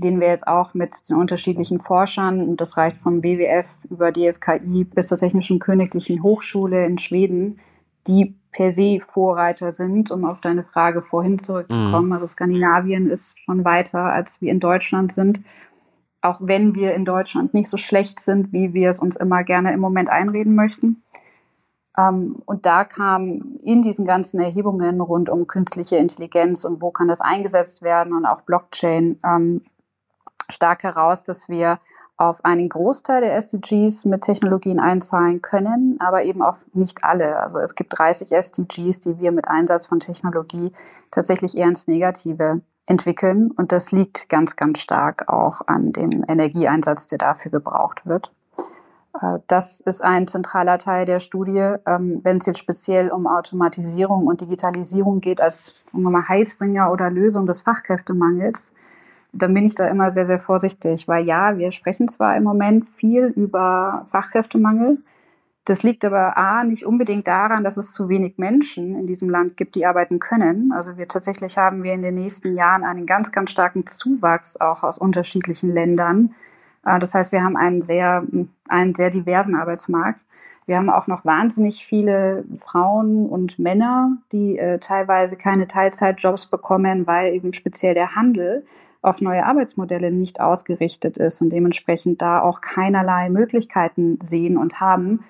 den wir jetzt auch mit den unterschiedlichen Forschern, und das reicht vom WWF über DFKI bis zur Technischen Königlichen Hochschule in Schweden, die per se Vorreiter sind, um auf deine Frage vorhin zurückzukommen. Mhm. Also Skandinavien ist schon weiter, als wir in Deutschland sind. Auch wenn wir in Deutschland nicht so schlecht sind, wie wir es uns immer gerne im Moment einreden möchten. Ähm, und da kam in diesen ganzen Erhebungen rund um künstliche Intelligenz und wo kann das eingesetzt werden und auch Blockchain ähm, stark heraus, dass wir auf einen Großteil der SDGs mit Technologien einzahlen können, aber eben auf nicht alle. Also es gibt 30 SDGs, die wir mit Einsatz von Technologie tatsächlich eher ins Negative entwickeln. Und das liegt ganz, ganz stark auch an dem Energieeinsatz, der dafür gebraucht wird. Äh, das ist ein zentraler Teil der Studie. Ähm, wenn es jetzt speziell um Automatisierung und Digitalisierung geht als Heilsbringer oder Lösung des Fachkräftemangels, dann bin ich da immer sehr, sehr vorsichtig, weil ja, wir sprechen zwar im Moment viel über Fachkräftemangel. Das liegt aber A, nicht unbedingt daran, dass es zu wenig Menschen in diesem Land gibt, die arbeiten können. Also wir tatsächlich haben wir in den nächsten Jahren einen ganz, ganz starken Zuwachs auch aus unterschiedlichen Ländern. Äh, das heißt, wir haben einen sehr, einen sehr diversen Arbeitsmarkt. Wir haben auch noch wahnsinnig viele Frauen und Männer, die äh, teilweise keine Teilzeitjobs bekommen, weil eben speziell der Handel auf neue Arbeitsmodelle nicht ausgerichtet ist und dementsprechend da auch keinerlei Möglichkeiten sehen und haben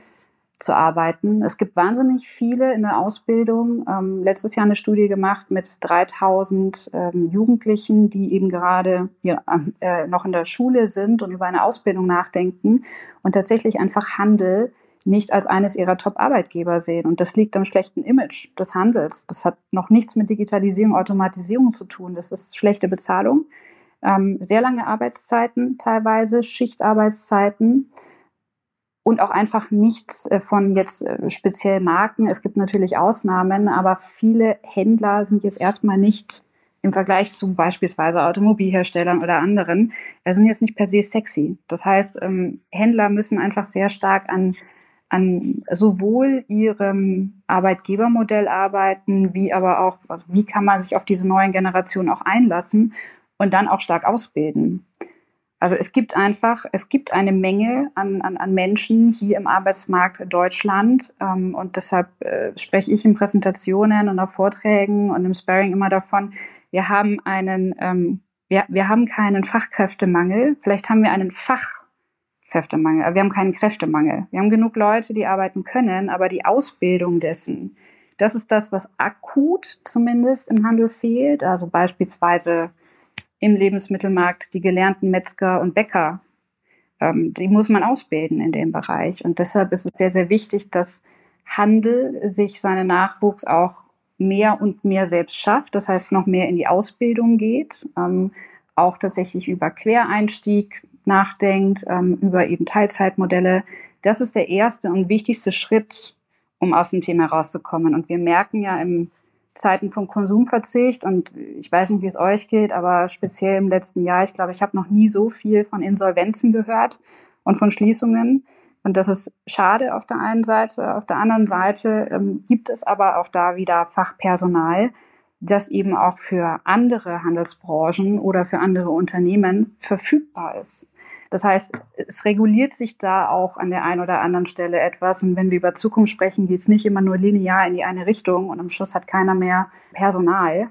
zu arbeiten. Es gibt wahnsinnig viele in der Ausbildung. Ähm, letztes Jahr eine Studie gemacht mit 3000 ähm, Jugendlichen, die eben gerade hier, äh, noch in der Schule sind und über eine Ausbildung nachdenken und tatsächlich einfach Handel nicht als eines ihrer Top-Arbeitgeber sehen. Und das liegt am schlechten Image des Handels. Das hat noch nichts mit Digitalisierung, Automatisierung zu tun. Das ist schlechte Bezahlung, ähm, sehr lange Arbeitszeiten teilweise, Schichtarbeitszeiten und auch einfach nichts äh, von jetzt äh, speziell Marken. Es gibt natürlich Ausnahmen, aber viele Händler sind jetzt erstmal nicht im Vergleich zu beispielsweise Automobilherstellern oder anderen, sind jetzt nicht per se sexy. Das heißt, ähm, Händler müssen einfach sehr stark an an sowohl ihrem Arbeitgebermodell arbeiten, wie aber auch, also wie kann man sich auf diese neuen Generationen auch einlassen und dann auch stark ausbilden. Also es gibt einfach, es gibt eine Menge an, an, an Menschen hier im Arbeitsmarkt Deutschland ähm, und deshalb äh, spreche ich in Präsentationen und auf Vorträgen und im Sparring immer davon, wir haben einen, ähm, wir, wir haben keinen Fachkräftemangel, vielleicht haben wir einen Fach Kräftemangel. Wir haben keinen Kräftemangel. Wir haben genug Leute, die arbeiten können, aber die Ausbildung dessen, das ist das, was akut zumindest im Handel fehlt. Also beispielsweise im Lebensmittelmarkt die gelernten Metzger und Bäcker. Ähm, die muss man ausbilden in dem Bereich. Und deshalb ist es sehr, sehr wichtig, dass Handel sich seinen Nachwuchs auch mehr und mehr selbst schafft. Das heißt, noch mehr in die Ausbildung geht. Ähm, auch tatsächlich über Quereinstieg nachdenkt, ähm, über eben Teilzeitmodelle. Das ist der erste und wichtigste Schritt, um aus dem Thema rauszukommen. Und wir merken ja in Zeiten vom Konsumverzicht und ich weiß nicht, wie es euch geht, aber speziell im letzten Jahr, ich glaube, ich habe noch nie so viel von Insolvenzen gehört und von Schließungen. Und das ist schade auf der einen Seite. Auf der anderen Seite ähm, gibt es aber auch da wieder Fachpersonal, das eben auch für andere Handelsbranchen oder für andere Unternehmen verfügbar ist. Das heißt, es reguliert sich da auch an der einen oder anderen Stelle etwas. Und wenn wir über Zukunft sprechen, geht es nicht immer nur linear in die eine Richtung und am Schluss hat keiner mehr Personal.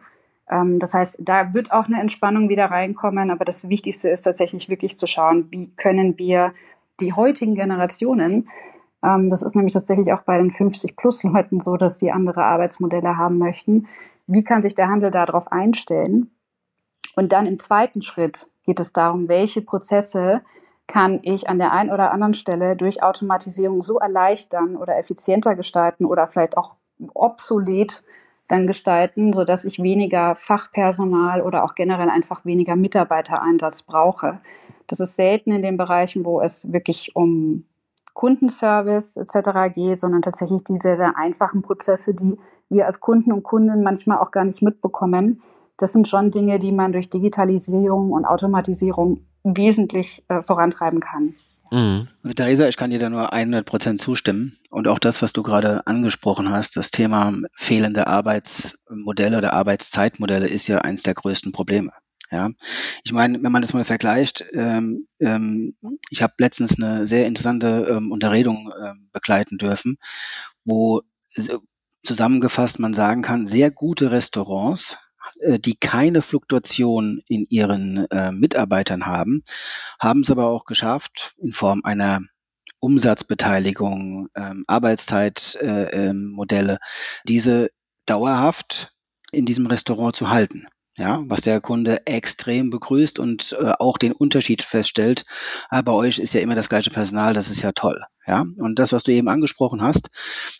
Ähm, das heißt, da wird auch eine Entspannung wieder reinkommen. Aber das Wichtigste ist tatsächlich wirklich zu schauen, wie können wir die heutigen Generationen ähm, das ist nämlich tatsächlich auch bei den 50-Plus-Leuten so, dass die andere Arbeitsmodelle haben möchten. Wie kann sich der Handel darauf einstellen? Und dann im zweiten Schritt geht es darum, welche Prozesse kann ich an der einen oder anderen Stelle durch Automatisierung so erleichtern oder effizienter gestalten oder vielleicht auch obsolet dann gestalten, sodass ich weniger Fachpersonal oder auch generell einfach weniger Mitarbeitereinsatz brauche. Das ist selten in den Bereichen, wo es wirklich um Kundenservice etc. geht, sondern tatsächlich diese sehr einfachen Prozesse, die wir als Kunden und Kunden manchmal auch gar nicht mitbekommen, das sind schon Dinge, die man durch Digitalisierung und Automatisierung wesentlich äh, vorantreiben kann. Mhm. Also Theresa, ich kann dir da nur 100 Prozent zustimmen. Und auch das, was du gerade angesprochen hast, das Thema fehlende Arbeitsmodelle oder Arbeitszeitmodelle ist ja eines der größten Probleme. Ja, ich meine, wenn man das mal vergleicht, ähm, ähm, ich habe letztens eine sehr interessante ähm, Unterredung ähm, begleiten dürfen, wo zusammengefasst man sagen kann, sehr gute Restaurants, äh, die keine Fluktuation in ihren äh, Mitarbeitern haben, haben es aber auch geschafft, in Form einer Umsatzbeteiligung, ähm, Arbeitszeitmodelle, äh, ähm, diese dauerhaft in diesem Restaurant zu halten ja, was der Kunde extrem begrüßt und äh, auch den Unterschied feststellt. Ah, bei euch ist ja immer das gleiche Personal, das ist ja toll. Ja, und das, was du eben angesprochen hast,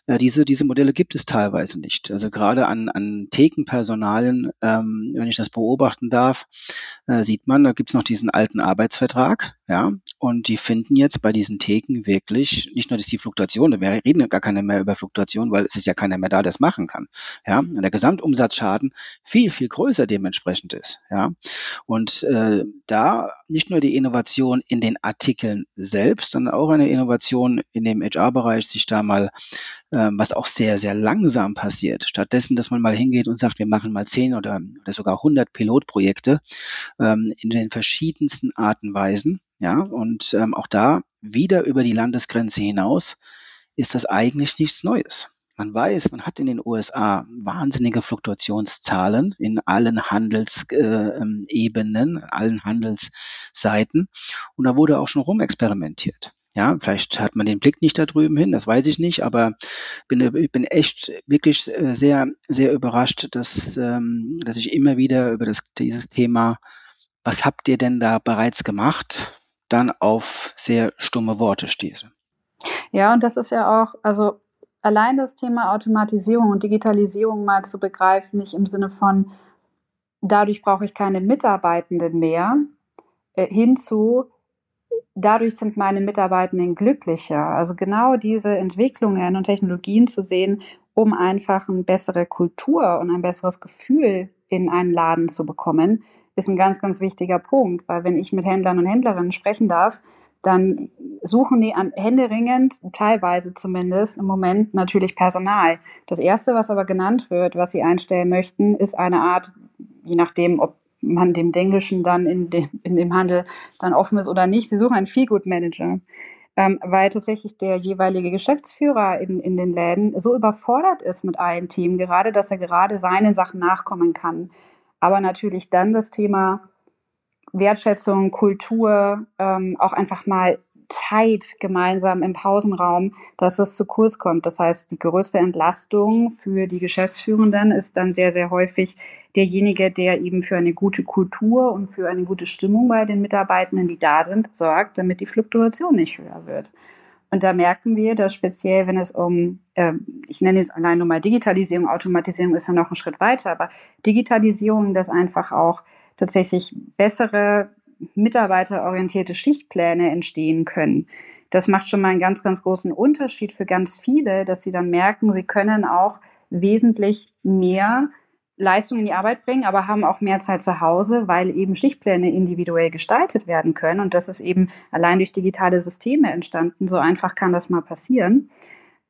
äh, diese, diese Modelle gibt es teilweise nicht. Also gerade an, an Thekenpersonalen, ähm, wenn ich das beobachten darf, äh, sieht man, da gibt es noch diesen alten Arbeitsvertrag, ja, und die finden jetzt bei diesen Theken wirklich nicht nur, dass die Fluktuation, wir reden ja gar keine mehr über Fluktuation, weil es ist ja keiner mehr da, der es machen kann. Ja, und der Gesamtumsatzschaden viel, viel größer dementsprechend ist. Ja, und äh, da nicht nur die Innovation in den Artikeln selbst, sondern auch eine Innovation in dem HR-Bereich sich da mal, ähm, was auch sehr, sehr langsam passiert, stattdessen, dass man mal hingeht und sagt, wir machen mal zehn oder, oder sogar 100 Pilotprojekte ähm, in den verschiedensten Arten und Weisen. Ja, und ähm, auch da wieder über die Landesgrenze hinaus ist das eigentlich nichts Neues. Man weiß, man hat in den USA wahnsinnige Fluktuationszahlen in allen Handelsebenen, äh, allen Handelsseiten. Und da wurde auch schon rumexperimentiert. Ja, vielleicht hat man den Blick nicht da drüben hin, das weiß ich nicht, aber bin, ich bin echt wirklich äh, sehr, sehr überrascht, dass, ähm, dass ich immer wieder über das dieses Thema, was habt ihr denn da bereits gemacht, dann auf sehr stumme Worte stieße. Ja, und das ist ja auch, also allein das Thema Automatisierung und Digitalisierung mal zu begreifen, nicht im Sinne von, dadurch brauche ich keine Mitarbeitenden mehr, äh, hinzu, dadurch sind meine Mitarbeitenden glücklicher. Also genau diese Entwicklungen und Technologien zu sehen, um einfach eine bessere Kultur und ein besseres Gefühl in einen Laden zu bekommen, ist ein ganz, ganz wichtiger Punkt. Weil wenn ich mit Händlern und Händlerinnen sprechen darf, dann suchen die an, händeringend, teilweise zumindest im Moment natürlich Personal. Das Erste, was aber genannt wird, was sie einstellen möchten, ist eine Art, je nachdem, ob man dem Englischen dann in dem, in dem Handel dann offen ist oder nicht. Sie suchen einen Feelgood-Manager. Ähm, weil tatsächlich der jeweilige Geschäftsführer in, in den Läden so überfordert ist mit allen Themen, gerade dass er gerade seinen Sachen nachkommen kann. Aber natürlich dann das Thema Wertschätzung, Kultur, ähm, auch einfach mal Zeit gemeinsam im Pausenraum, dass es zu kurz kommt. Das heißt, die größte Entlastung für die Geschäftsführenden ist dann sehr, sehr häufig derjenige, der eben für eine gute Kultur und für eine gute Stimmung bei den Mitarbeitenden, die da sind, sorgt, damit die Fluktuation nicht höher wird. Und da merken wir, dass speziell, wenn es um, äh, ich nenne jetzt allein nur mal Digitalisierung, Automatisierung ist ja noch ein Schritt weiter, aber Digitalisierung, das einfach auch tatsächlich bessere mitarbeiterorientierte Schichtpläne entstehen können. Das macht schon mal einen ganz, ganz großen Unterschied für ganz viele, dass sie dann merken, sie können auch wesentlich mehr Leistung in die Arbeit bringen, aber haben auch mehr Zeit zu Hause, weil eben Schichtpläne individuell gestaltet werden können. Und das ist eben allein durch digitale Systeme entstanden. So einfach kann das mal passieren.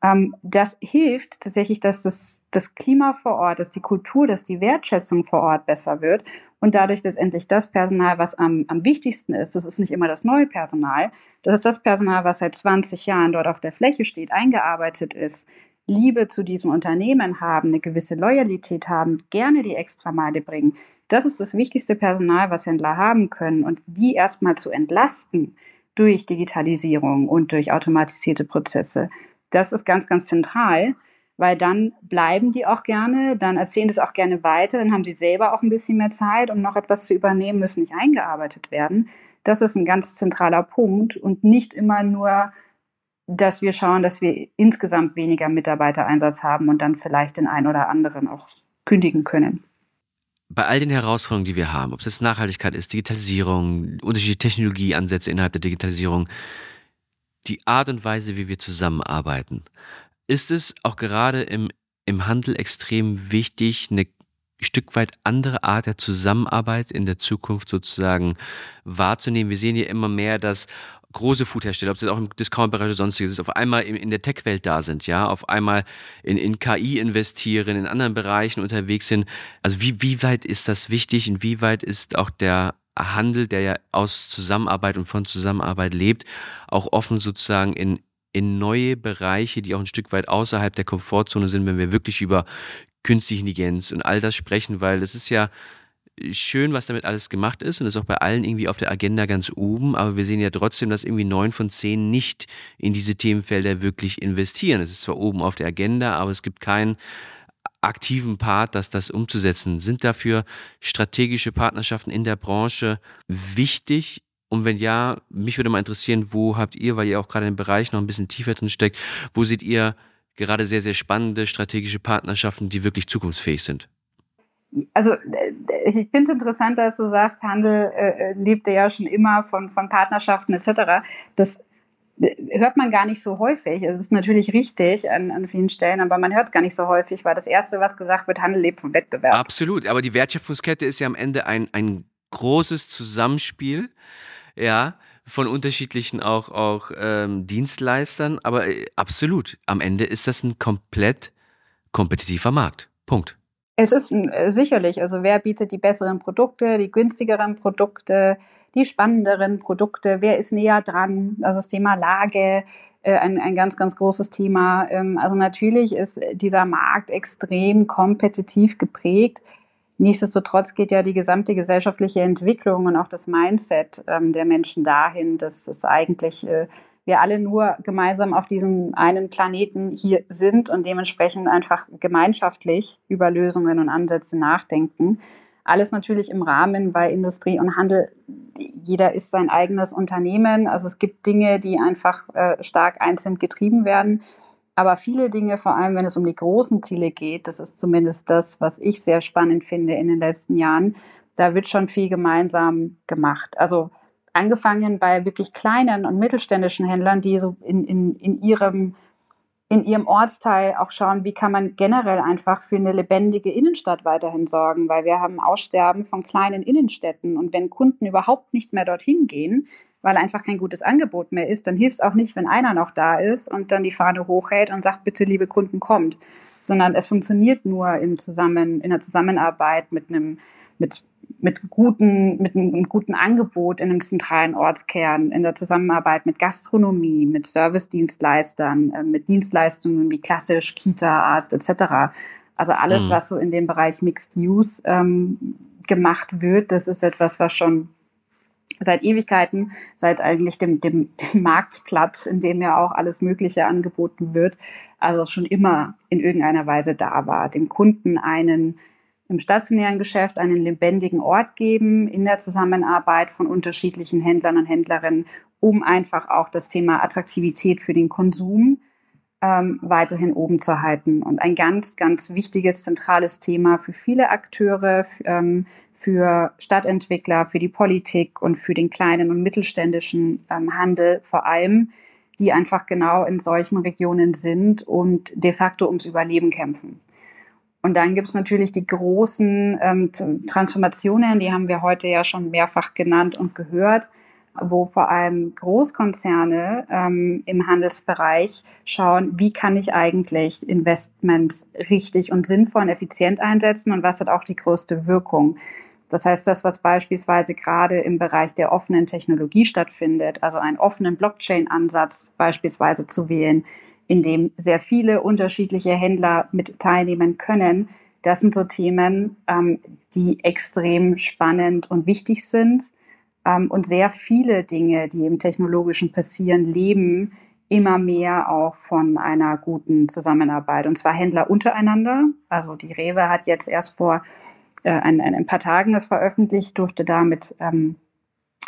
Ähm, das hilft tatsächlich, dass das, das Klima vor Ort, dass die Kultur, dass die Wertschätzung vor Ort besser wird und dadurch letztendlich das Personal, was am, am wichtigsten ist, das ist nicht immer das neue Personal, das ist das Personal, was seit 20 Jahren dort auf der Fläche steht, eingearbeitet ist, Liebe zu diesem Unternehmen haben, eine gewisse Loyalität haben, gerne die Extrameile bringen. Das ist das wichtigste Personal, was Händler haben können. Und die erstmal zu entlasten durch Digitalisierung und durch automatisierte Prozesse, das ist ganz, ganz zentral, weil dann bleiben die auch gerne, dann erzählen das auch gerne weiter, dann haben sie selber auch ein bisschen mehr Zeit, um noch etwas zu übernehmen, müssen nicht eingearbeitet werden. Das ist ein ganz zentraler Punkt und nicht immer nur, dass wir schauen, dass wir insgesamt weniger Mitarbeitereinsatz haben und dann vielleicht den einen oder anderen auch kündigen können. Bei all den Herausforderungen, die wir haben, ob es jetzt Nachhaltigkeit ist, Digitalisierung, unterschiedliche Technologieansätze innerhalb der Digitalisierung, die Art und Weise, wie wir zusammenarbeiten, ist es auch gerade im, im Handel extrem wichtig, eine Stück weit andere Art der Zusammenarbeit in der Zukunft sozusagen wahrzunehmen. Wir sehen hier immer mehr, dass große Foodhersteller, ob es jetzt auch im Discount-Bereich oder sonstiges ist, auf einmal in, der Tech-Welt da sind, ja, auf einmal in, in KI investieren, in anderen Bereichen unterwegs sind. Also wie, wie weit ist das wichtig? Inwieweit ist auch der Handel, der ja aus Zusammenarbeit und von Zusammenarbeit lebt, auch offen sozusagen in, in neue Bereiche, die auch ein Stück weit außerhalb der Komfortzone sind, wenn wir wirklich über künstliche Intelligenz und all das sprechen, weil das ist ja schön, was damit alles gemacht ist und ist auch bei allen irgendwie auf der Agenda ganz oben, aber wir sehen ja trotzdem, dass irgendwie neun von zehn nicht in diese Themenfelder wirklich investieren. Es ist zwar oben auf der Agenda, aber es gibt keinen aktiven Part, das das umzusetzen. Sind dafür strategische Partnerschaften in der Branche wichtig? Und wenn ja, mich würde mal interessieren, wo habt ihr, weil ihr auch gerade im Bereich noch ein bisschen tiefer drin steckt, wo seht ihr gerade sehr, sehr spannende strategische Partnerschaften, die wirklich zukunftsfähig sind? also äh, ich finde es interessant, dass du sagst, Handel äh, äh, lebte ja schon immer von, von Partnerschaften etc. Das hört man gar nicht so häufig. Es ist natürlich richtig an, an vielen Stellen, aber man hört es gar nicht so häufig, weil das Erste, was gesagt wird, Handel lebt vom Wettbewerb. Absolut, aber die Wertschöpfungskette ist ja am Ende ein, ein großes Zusammenspiel, ja, von unterschiedlichen auch, auch ähm, Dienstleistern, aber äh, absolut, am Ende ist das ein komplett kompetitiver Markt. Punkt. Es ist äh, sicherlich, also wer bietet die besseren Produkte, die günstigeren Produkte, die spannenderen Produkte, wer ist näher dran? Also das Thema Lage, äh, ein, ein ganz, ganz großes Thema. Ähm, also natürlich ist dieser Markt extrem kompetitiv geprägt. Nichtsdestotrotz geht ja die gesamte gesellschaftliche Entwicklung und auch das Mindset ähm, der Menschen dahin, dass es eigentlich äh, wir alle nur gemeinsam auf diesem einen Planeten hier sind und dementsprechend einfach gemeinschaftlich über Lösungen und Ansätze nachdenken. Alles natürlich im Rahmen bei Industrie und Handel. Jeder ist sein eigenes Unternehmen. Also es gibt Dinge, die einfach äh, stark einzeln getrieben werden. Aber viele Dinge, vor allem wenn es um die großen Ziele geht, das ist zumindest das, was ich sehr spannend finde in den letzten Jahren, da wird schon viel gemeinsam gemacht. Also angefangen bei wirklich kleinen und mittelständischen Händlern, die so in, in, in ihrem in ihrem Ortsteil auch schauen, wie kann man generell einfach für eine lebendige Innenstadt weiterhin sorgen, weil wir haben Aussterben von kleinen Innenstädten. Und wenn Kunden überhaupt nicht mehr dorthin gehen, weil einfach kein gutes Angebot mehr ist, dann hilft es auch nicht, wenn einer noch da ist und dann die Fahne hochhält und sagt, bitte liebe Kunden, kommt, sondern es funktioniert nur im Zusammen, in der Zusammenarbeit mit einem mit mit, guten, mit einem guten Angebot in einem zentralen Ortskern, in der Zusammenarbeit mit Gastronomie, mit Servicedienstleistern, äh, mit Dienstleistungen wie klassisch Kita, Arzt etc. Also alles, mhm. was so in dem Bereich Mixed Use ähm, gemacht wird, das ist etwas, was schon seit Ewigkeiten, seit eigentlich dem, dem, dem Marktplatz, in dem ja auch alles Mögliche angeboten wird, also schon immer in irgendeiner Weise da war, dem Kunden einen im stationären Geschäft einen lebendigen Ort geben in der Zusammenarbeit von unterschiedlichen Händlern und Händlerinnen, um einfach auch das Thema Attraktivität für den Konsum ähm, weiterhin oben zu halten. Und ein ganz, ganz wichtiges, zentrales Thema für viele Akteure, ähm, für Stadtentwickler, für die Politik und für den kleinen und mittelständischen ähm, Handel vor allem, die einfach genau in solchen Regionen sind und de facto ums Überleben kämpfen. Und dann gibt es natürlich die großen ähm, Transformationen, die haben wir heute ja schon mehrfach genannt und gehört, wo vor allem Großkonzerne ähm, im Handelsbereich schauen, wie kann ich eigentlich Investments richtig und sinnvoll und effizient einsetzen und was hat auch die größte Wirkung. Das heißt, das, was beispielsweise gerade im Bereich der offenen Technologie stattfindet, also einen offenen Blockchain-Ansatz beispielsweise zu wählen, in dem sehr viele unterschiedliche Händler mit teilnehmen können. Das sind so Themen, ähm, die extrem spannend und wichtig sind. Ähm, und sehr viele Dinge, die im technologischen passieren, leben immer mehr auch von einer guten Zusammenarbeit. Und zwar Händler untereinander. Also die Rewe hat jetzt erst vor äh, ein, ein, paar Tagen das veröffentlicht, durfte damit ähm,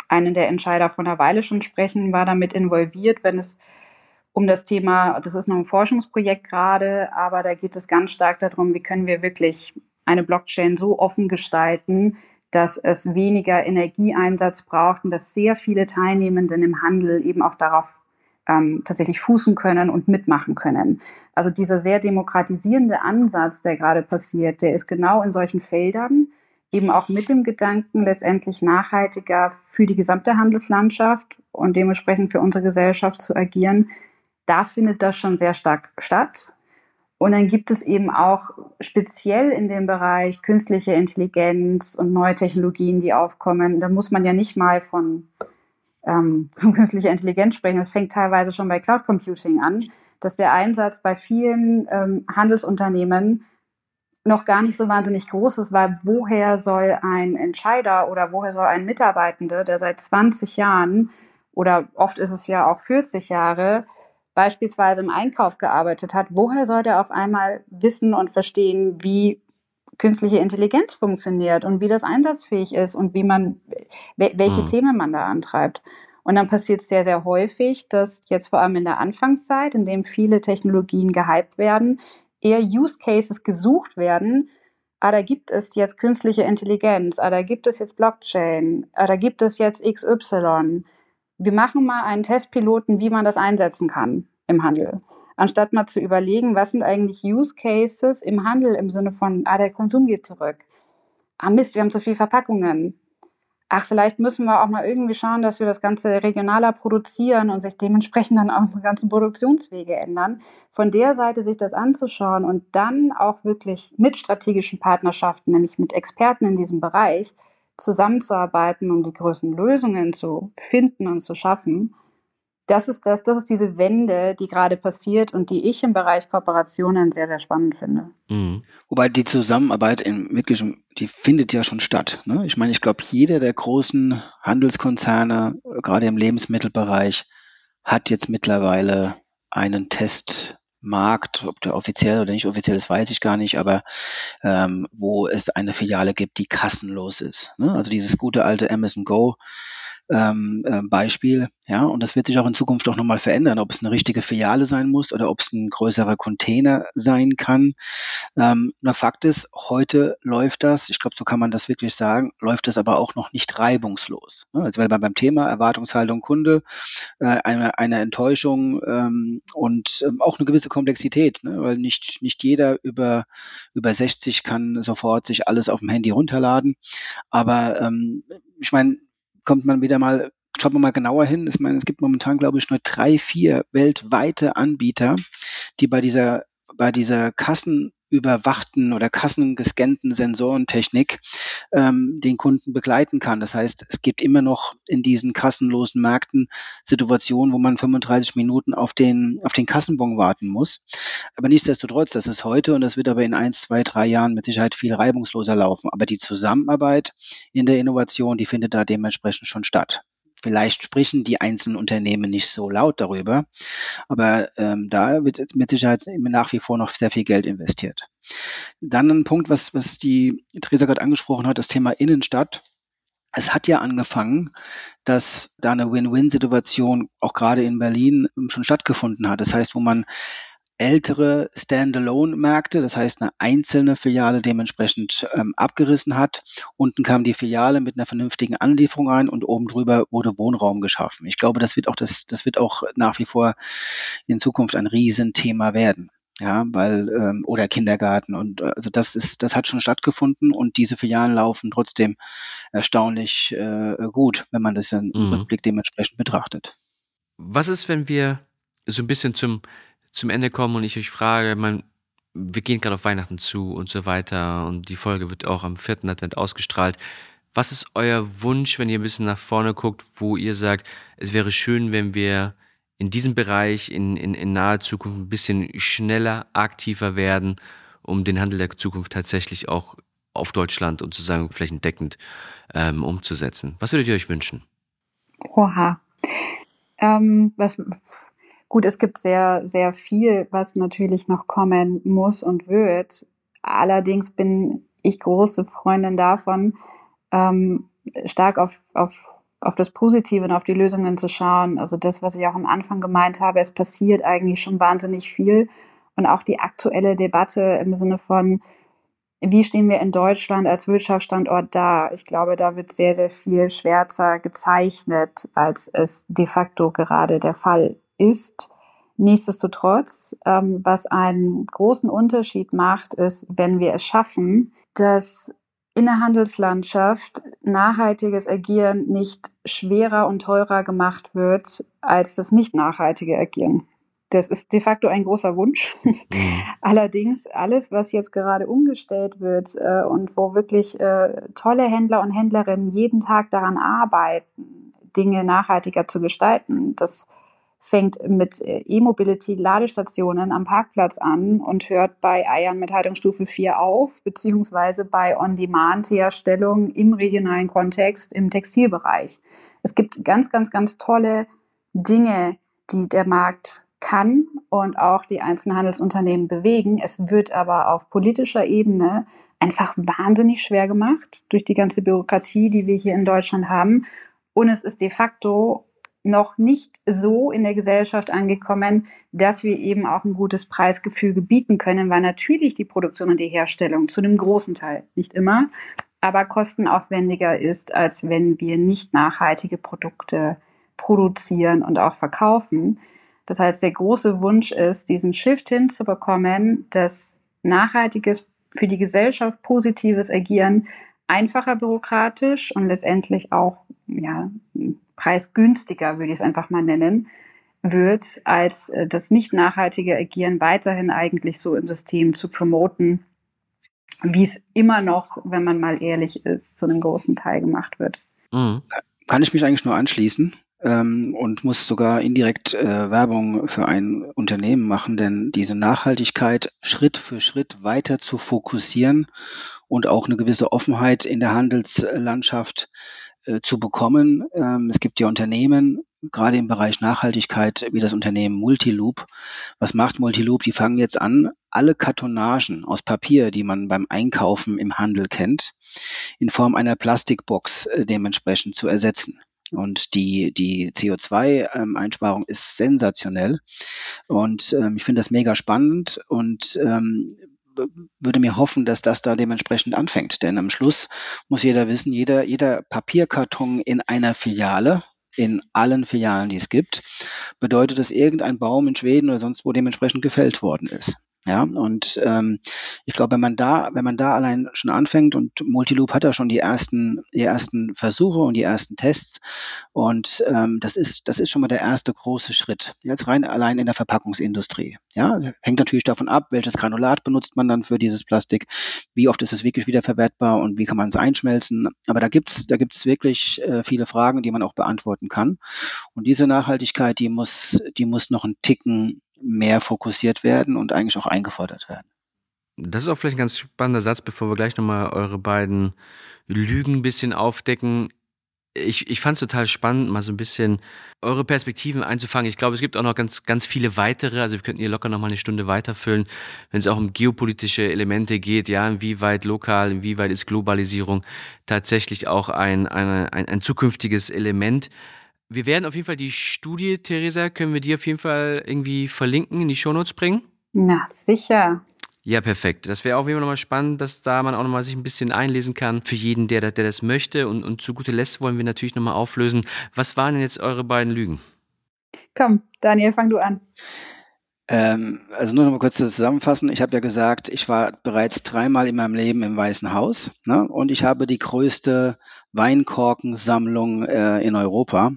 einen der Entscheider von einer Weile schon sprechen, war damit involviert, wenn es um das Thema, das ist noch ein Forschungsprojekt gerade, aber da geht es ganz stark darum, wie können wir wirklich eine Blockchain so offen gestalten, dass es weniger Energieeinsatz braucht und dass sehr viele Teilnehmenden im Handel eben auch darauf ähm, tatsächlich fußen können und mitmachen können. Also dieser sehr demokratisierende Ansatz, der gerade passiert, der ist genau in solchen Feldern, eben auch mit dem Gedanken, letztendlich nachhaltiger für die gesamte Handelslandschaft und dementsprechend für unsere Gesellschaft zu agieren, da findet das schon sehr stark statt. Und dann gibt es eben auch speziell in dem Bereich künstliche Intelligenz und neue Technologien, die aufkommen. Da muss man ja nicht mal von ähm, von künstlicher Intelligenz sprechen. Das fängt teilweise schon bei Cloud Computing an, dass der Einsatz bei vielen ähm, Handelsunternehmen noch gar nicht so wahnsinnig groß ist, weil woher soll ein Entscheider oder woher soll ein Mitarbeitende, der seit 20 Jahren oder oft ist es ja auch 40 Jahre beispielsweise im Einkauf gearbeitet hat, woher soll der auf einmal wissen und verstehen, wie künstliche Intelligenz funktioniert und wie das einsatzfähig ist und wie man, welche mhm. Themen man da antreibt. Und dann passiert es sehr, sehr häufig, dass jetzt vor allem in der Anfangszeit, in dem viele Technologien gehypt werden, eher Use Cases gesucht werden. Ah, da gibt es jetzt künstliche Intelligenz, ah, da gibt es jetzt Blockchain, ah, da gibt es jetzt XY. Wir machen mal einen Testpiloten, wie man das einsetzen kann im Handel anstatt mal zu überlegen, was sind eigentlich Use Cases im Handel im Sinne von, ah, der Konsum geht zurück. Ah, Mist, wir haben zu viel Verpackungen. Ach, vielleicht müssen wir auch mal irgendwie schauen, dass wir das Ganze regionaler produzieren und sich dementsprechend dann auch unsere ganzen Produktionswege ändern. Von der Seite sich das anzuschauen und dann auch wirklich mit strategischen Partnerschaften, nämlich mit Experten in diesem Bereich, zusammenzuarbeiten, um die größten Lösungen zu finden und zu schaffen, das ist das, das ist diese Wende, die gerade passiert und die ich im Bereich Kooperationen sehr, sehr spannend finde. Mhm. Wobei die Zusammenarbeit in wirklich, die findet ja schon statt. Ne? Ich meine, ich glaube, jeder der großen Handelskonzerne, gerade im Lebensmittelbereich, hat jetzt mittlerweile einen Testmarkt, ob der offiziell oder nicht offiziell ist, weiß ich gar nicht, aber ähm, wo es eine Filiale gibt, die kassenlos ist. Ne? Also dieses gute alte Amazon Go ähm, äh, Beispiel. Ja, und das wird sich auch in Zukunft auch nochmal verändern, ob es eine richtige Filiale sein muss oder ob es ein größerer Container sein kann. Ähm, nur Fakt ist, heute läuft das, ich glaube, so kann man das wirklich sagen, läuft das aber auch noch nicht reibungslos. Ne? Also weil beim Thema Erwartungshaltung Kunde äh, eine, eine Enttäuschung ähm, und ähm, auch eine gewisse Komplexität, ne? weil nicht, nicht jeder über, über 60 kann sofort sich alles auf dem Handy runterladen. Aber ähm, ich meine, kommt man wieder mal, schaut man mal genauer hin. Ich meine, es gibt momentan, glaube ich, nur drei, vier weltweite Anbieter, die bei dieser, bei dieser kassenüberwachten oder kassengescannten Sensorentechnik ähm, den Kunden begleiten kann. Das heißt, es gibt immer noch in diesen kassenlosen Märkten Situationen, wo man 35 Minuten auf den, auf den Kassenbon warten muss. Aber nichtsdestotrotz, das ist heute und das wird aber in eins, zwei, drei Jahren mit Sicherheit viel reibungsloser laufen. Aber die Zusammenarbeit in der Innovation, die findet da dementsprechend schon statt. Vielleicht sprechen die einzelnen Unternehmen nicht so laut darüber, aber ähm, da wird mit Sicherheit nach wie vor noch sehr viel Geld investiert. Dann ein Punkt, was, was die Theresa gerade angesprochen hat, das Thema Innenstadt. Es hat ja angefangen, dass da eine Win-Win-Situation auch gerade in Berlin schon stattgefunden hat. Das heißt, wo man ältere Standalone-Märkte, das heißt eine einzelne Filiale dementsprechend ähm, abgerissen hat. Unten kam die Filiale mit einer vernünftigen Anlieferung rein und oben drüber wurde Wohnraum geschaffen. Ich glaube, das wird auch das, das wird auch nach wie vor in Zukunft ein Riesenthema werden. Ja, weil, ähm, oder Kindergarten und also das ist, das hat schon stattgefunden und diese Filialen laufen trotzdem erstaunlich äh, gut, wenn man das im mhm. Rückblick dementsprechend betrachtet. Was ist, wenn wir so ein bisschen zum zum Ende kommen und ich euch frage, man, wir gehen gerade auf Weihnachten zu und so weiter und die Folge wird auch am vierten Advent ausgestrahlt. Was ist euer Wunsch, wenn ihr ein bisschen nach vorne guckt, wo ihr sagt, es wäre schön, wenn wir in diesem Bereich in, in, in naher Zukunft ein bisschen schneller, aktiver werden, um den Handel der Zukunft tatsächlich auch auf Deutschland und sozusagen flächendeckend ähm, umzusetzen? Was würdet ihr euch wünschen? Oha. Ähm, was, Gut, es gibt sehr, sehr viel, was natürlich noch kommen muss und wird. Allerdings bin ich große Freundin davon, ähm, stark auf, auf, auf das Positive und auf die Lösungen zu schauen. Also das, was ich auch am Anfang gemeint habe, es passiert eigentlich schon wahnsinnig viel. Und auch die aktuelle Debatte im Sinne von, wie stehen wir in Deutschland als Wirtschaftsstandort da? Ich glaube, da wird sehr, sehr viel schwärzer gezeichnet, als es de facto gerade der Fall ist. Nichtsdestotrotz, ähm, was einen großen Unterschied macht, ist, wenn wir es schaffen, dass in der Handelslandschaft nachhaltiges Agieren nicht schwerer und teurer gemacht wird als das nicht nachhaltige Agieren. Das ist de facto ein großer Wunsch. Mhm. Allerdings alles, was jetzt gerade umgestellt wird äh, und wo wirklich äh, tolle Händler und Händlerinnen jeden Tag daran arbeiten, Dinge nachhaltiger zu gestalten. Das fängt mit äh, E-Mobility-Ladestationen am Parkplatz an und hört bei Eiern mit Haltungsstufe 4 auf, beziehungsweise bei On-Demand-Herstellung im regionalen Kontext im Textilbereich. Es gibt ganz, ganz, ganz tolle Dinge, die der Markt kann und auch die einzelnen Handelsunternehmen bewegen. Es wird aber auf politischer Ebene einfach wahnsinnig schwer gemacht durch die ganze Bürokratie, die wir hier in Deutschland haben. Und es ist de facto noch nicht so in der Gesellschaft angekommen, dass wir eben auch ein gutes Preisgefüge bieten können, weil natürlich die Produktion und die Herstellung zu einem großen Teil, nicht immer, aber kostenaufwendiger ist, als wenn wir nicht nachhaltige Produkte produzieren und auch verkaufen. Das heißt, der große Wunsch ist, diesen Shift hinzubekommen, dass nachhaltiges, für die Gesellschaft positives Agieren einfacher bürokratisch und letztendlich auch ja, preisgünstiger, würde ich es einfach mal nennen, wird, als äh, das nicht nachhaltige Agieren weiterhin eigentlich so im System zu promoten, wie es immer noch, wenn man mal ehrlich ist, zu einem großen Teil gemacht wird. Mhm. Kann ich mich eigentlich nur anschließen ähm, und muss sogar indirekt äh, Werbung für ein Unternehmen machen, denn diese Nachhaltigkeit Schritt für Schritt weiter zu fokussieren und auch eine gewisse Offenheit in der Handelslandschaft äh, zu bekommen. Ähm, es gibt ja Unternehmen, gerade im Bereich Nachhaltigkeit, wie das Unternehmen Multiloop. Was macht Multiloop? Die fangen jetzt an, alle Kartonagen aus Papier, die man beim Einkaufen im Handel kennt, in Form einer Plastikbox äh, dementsprechend zu ersetzen. Und die, die CO2-Einsparung ähm, ist sensationell. Und ähm, ich finde das mega spannend. Und ähm, würde mir hoffen, dass das da dementsprechend anfängt. Denn am Schluss muss jeder wissen, jeder, jeder Papierkarton in einer Filiale, in allen Filialen, die es gibt, bedeutet, dass irgendein Baum in Schweden oder sonst wo dementsprechend gefällt worden ist. Ja, und ähm, ich glaube, wenn man da, wenn man da allein schon anfängt und Multiloop hat ja schon die ersten, die ersten Versuche und die ersten Tests und ähm, das ist, das ist schon mal der erste große Schritt. Jetzt rein allein in der Verpackungsindustrie. Ja, hängt natürlich davon ab, welches Granulat benutzt man dann für dieses Plastik, wie oft ist es wirklich wiederverwertbar und wie kann man es einschmelzen. Aber da gibt's, da gibt's wirklich äh, viele Fragen, die man auch beantworten kann. Und diese Nachhaltigkeit, die muss, die muss noch einen Ticken mehr fokussiert werden und eigentlich auch eingefordert werden. Das ist auch vielleicht ein ganz spannender Satz, bevor wir gleich nochmal eure beiden Lügen ein bisschen aufdecken. Ich, ich fand es total spannend, mal so ein bisschen eure Perspektiven einzufangen. Ich glaube, es gibt auch noch ganz, ganz viele weitere. Also wir könnten hier locker noch mal eine Stunde weiterfüllen, wenn es auch um geopolitische Elemente geht. Ja, inwieweit lokal, inwieweit ist Globalisierung tatsächlich auch ein, eine, ein, ein zukünftiges Element. Wir werden auf jeden Fall die Studie, Theresa, können wir die auf jeden Fall irgendwie verlinken, in die Shownotes bringen? Na, sicher. Ja, perfekt. Das wäre auch immer nochmal spannend, dass da man auch nochmal sich ein bisschen einlesen kann für jeden, der, der das möchte. Und, und zu guter Letzt wollen wir natürlich nochmal auflösen. Was waren denn jetzt eure beiden Lügen? Komm, Daniel, fang du an. Ähm, also nur noch mal kurz zusammenfassen. Ich habe ja gesagt, ich war bereits dreimal in meinem Leben im Weißen Haus ne? und ich habe die größte Weinkorkensammlung äh, in Europa.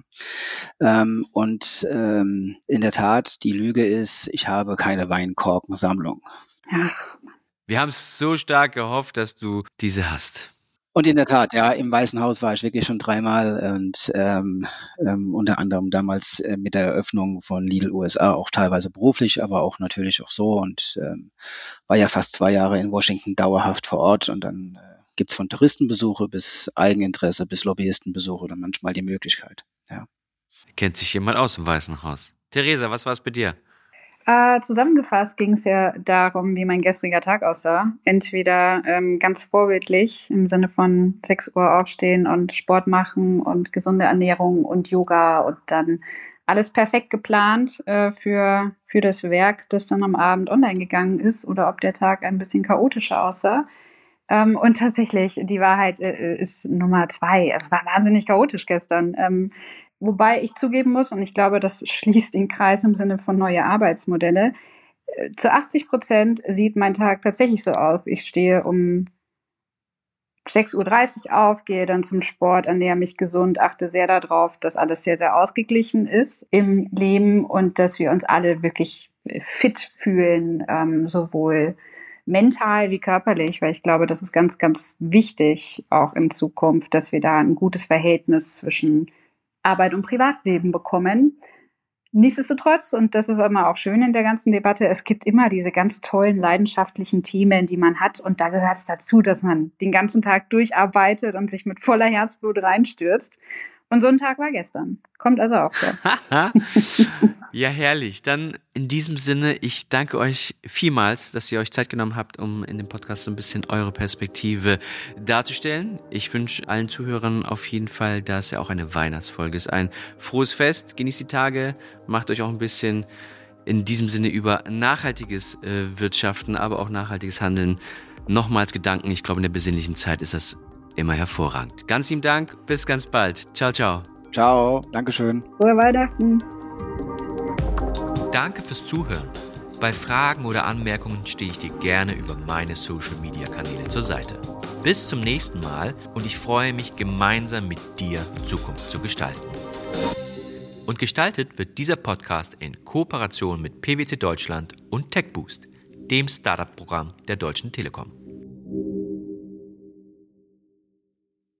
Ähm, und ähm, in der Tat, die Lüge ist, ich habe keine Weinkorkensammlung. Ach. Wir haben es so stark gehofft, dass du diese hast. Und in der Tat, ja, im Weißen Haus war ich wirklich schon dreimal und ähm, ähm, unter anderem damals äh, mit der Eröffnung von Lidl USA, auch teilweise beruflich, aber auch natürlich auch so und ähm, war ja fast zwei Jahre in Washington dauerhaft vor Ort und dann äh, gibt es von Touristenbesuche bis Eigeninteresse bis Lobbyistenbesuche dann manchmal die Möglichkeit. Ja. Kennt sich jemand aus dem Weißen Haus? Theresa, was war es bei dir? Äh, zusammengefasst ging es ja darum, wie mein gestriger Tag aussah. Entweder ähm, ganz vorbildlich im Sinne von 6 Uhr aufstehen und Sport machen und gesunde Ernährung und Yoga und dann alles perfekt geplant äh, für, für das Werk, das dann am Abend online gegangen ist oder ob der Tag ein bisschen chaotischer aussah. Ähm, und tatsächlich, die Wahrheit äh, ist Nummer zwei. Es war wahnsinnig chaotisch gestern. Ähm, Wobei ich zugeben muss, und ich glaube, das schließt den Kreis im Sinne von neue Arbeitsmodelle, äh, zu 80 Prozent sieht mein Tag tatsächlich so aus. Ich stehe um 6.30 Uhr auf, gehe dann zum Sport, ernähre mich gesund, achte sehr darauf, dass alles sehr, sehr ausgeglichen ist im Leben und dass wir uns alle wirklich fit fühlen, ähm, sowohl mental wie körperlich, weil ich glaube, das ist ganz, ganz wichtig auch in Zukunft, dass wir da ein gutes Verhältnis zwischen Arbeit und Privatleben bekommen. Nichtsdestotrotz, und das ist immer auch schön in der ganzen Debatte, es gibt immer diese ganz tollen, leidenschaftlichen Themen, die man hat. Und da gehört es dazu, dass man den ganzen Tag durcharbeitet und sich mit voller Herzblut reinstürzt. Und so ein Tag war gestern. Kommt also auch vor. ja, herrlich. Dann in diesem Sinne, ich danke euch vielmals, dass ihr euch Zeit genommen habt, um in dem Podcast so ein bisschen eure Perspektive darzustellen. Ich wünsche allen Zuhörern auf jeden Fall, dass er auch eine Weihnachtsfolge ist. Ein frohes Fest, genießt die Tage, macht euch auch ein bisschen in diesem Sinne über nachhaltiges äh, Wirtschaften, aber auch nachhaltiges Handeln nochmals Gedanken. Ich glaube, in der besinnlichen Zeit ist das immer hervorragend. Ganz lieben Dank, bis ganz bald. Ciao, ciao. Ciao, Dankeschön. Frohe Weihnachten. Danke fürs Zuhören. Bei Fragen oder Anmerkungen stehe ich dir gerne über meine Social-Media-Kanäle zur Seite. Bis zum nächsten Mal und ich freue mich, gemeinsam mit dir Zukunft zu gestalten. Und gestaltet wird dieser Podcast in Kooperation mit PwC Deutschland und TechBoost, dem Startup-Programm der Deutschen Telekom.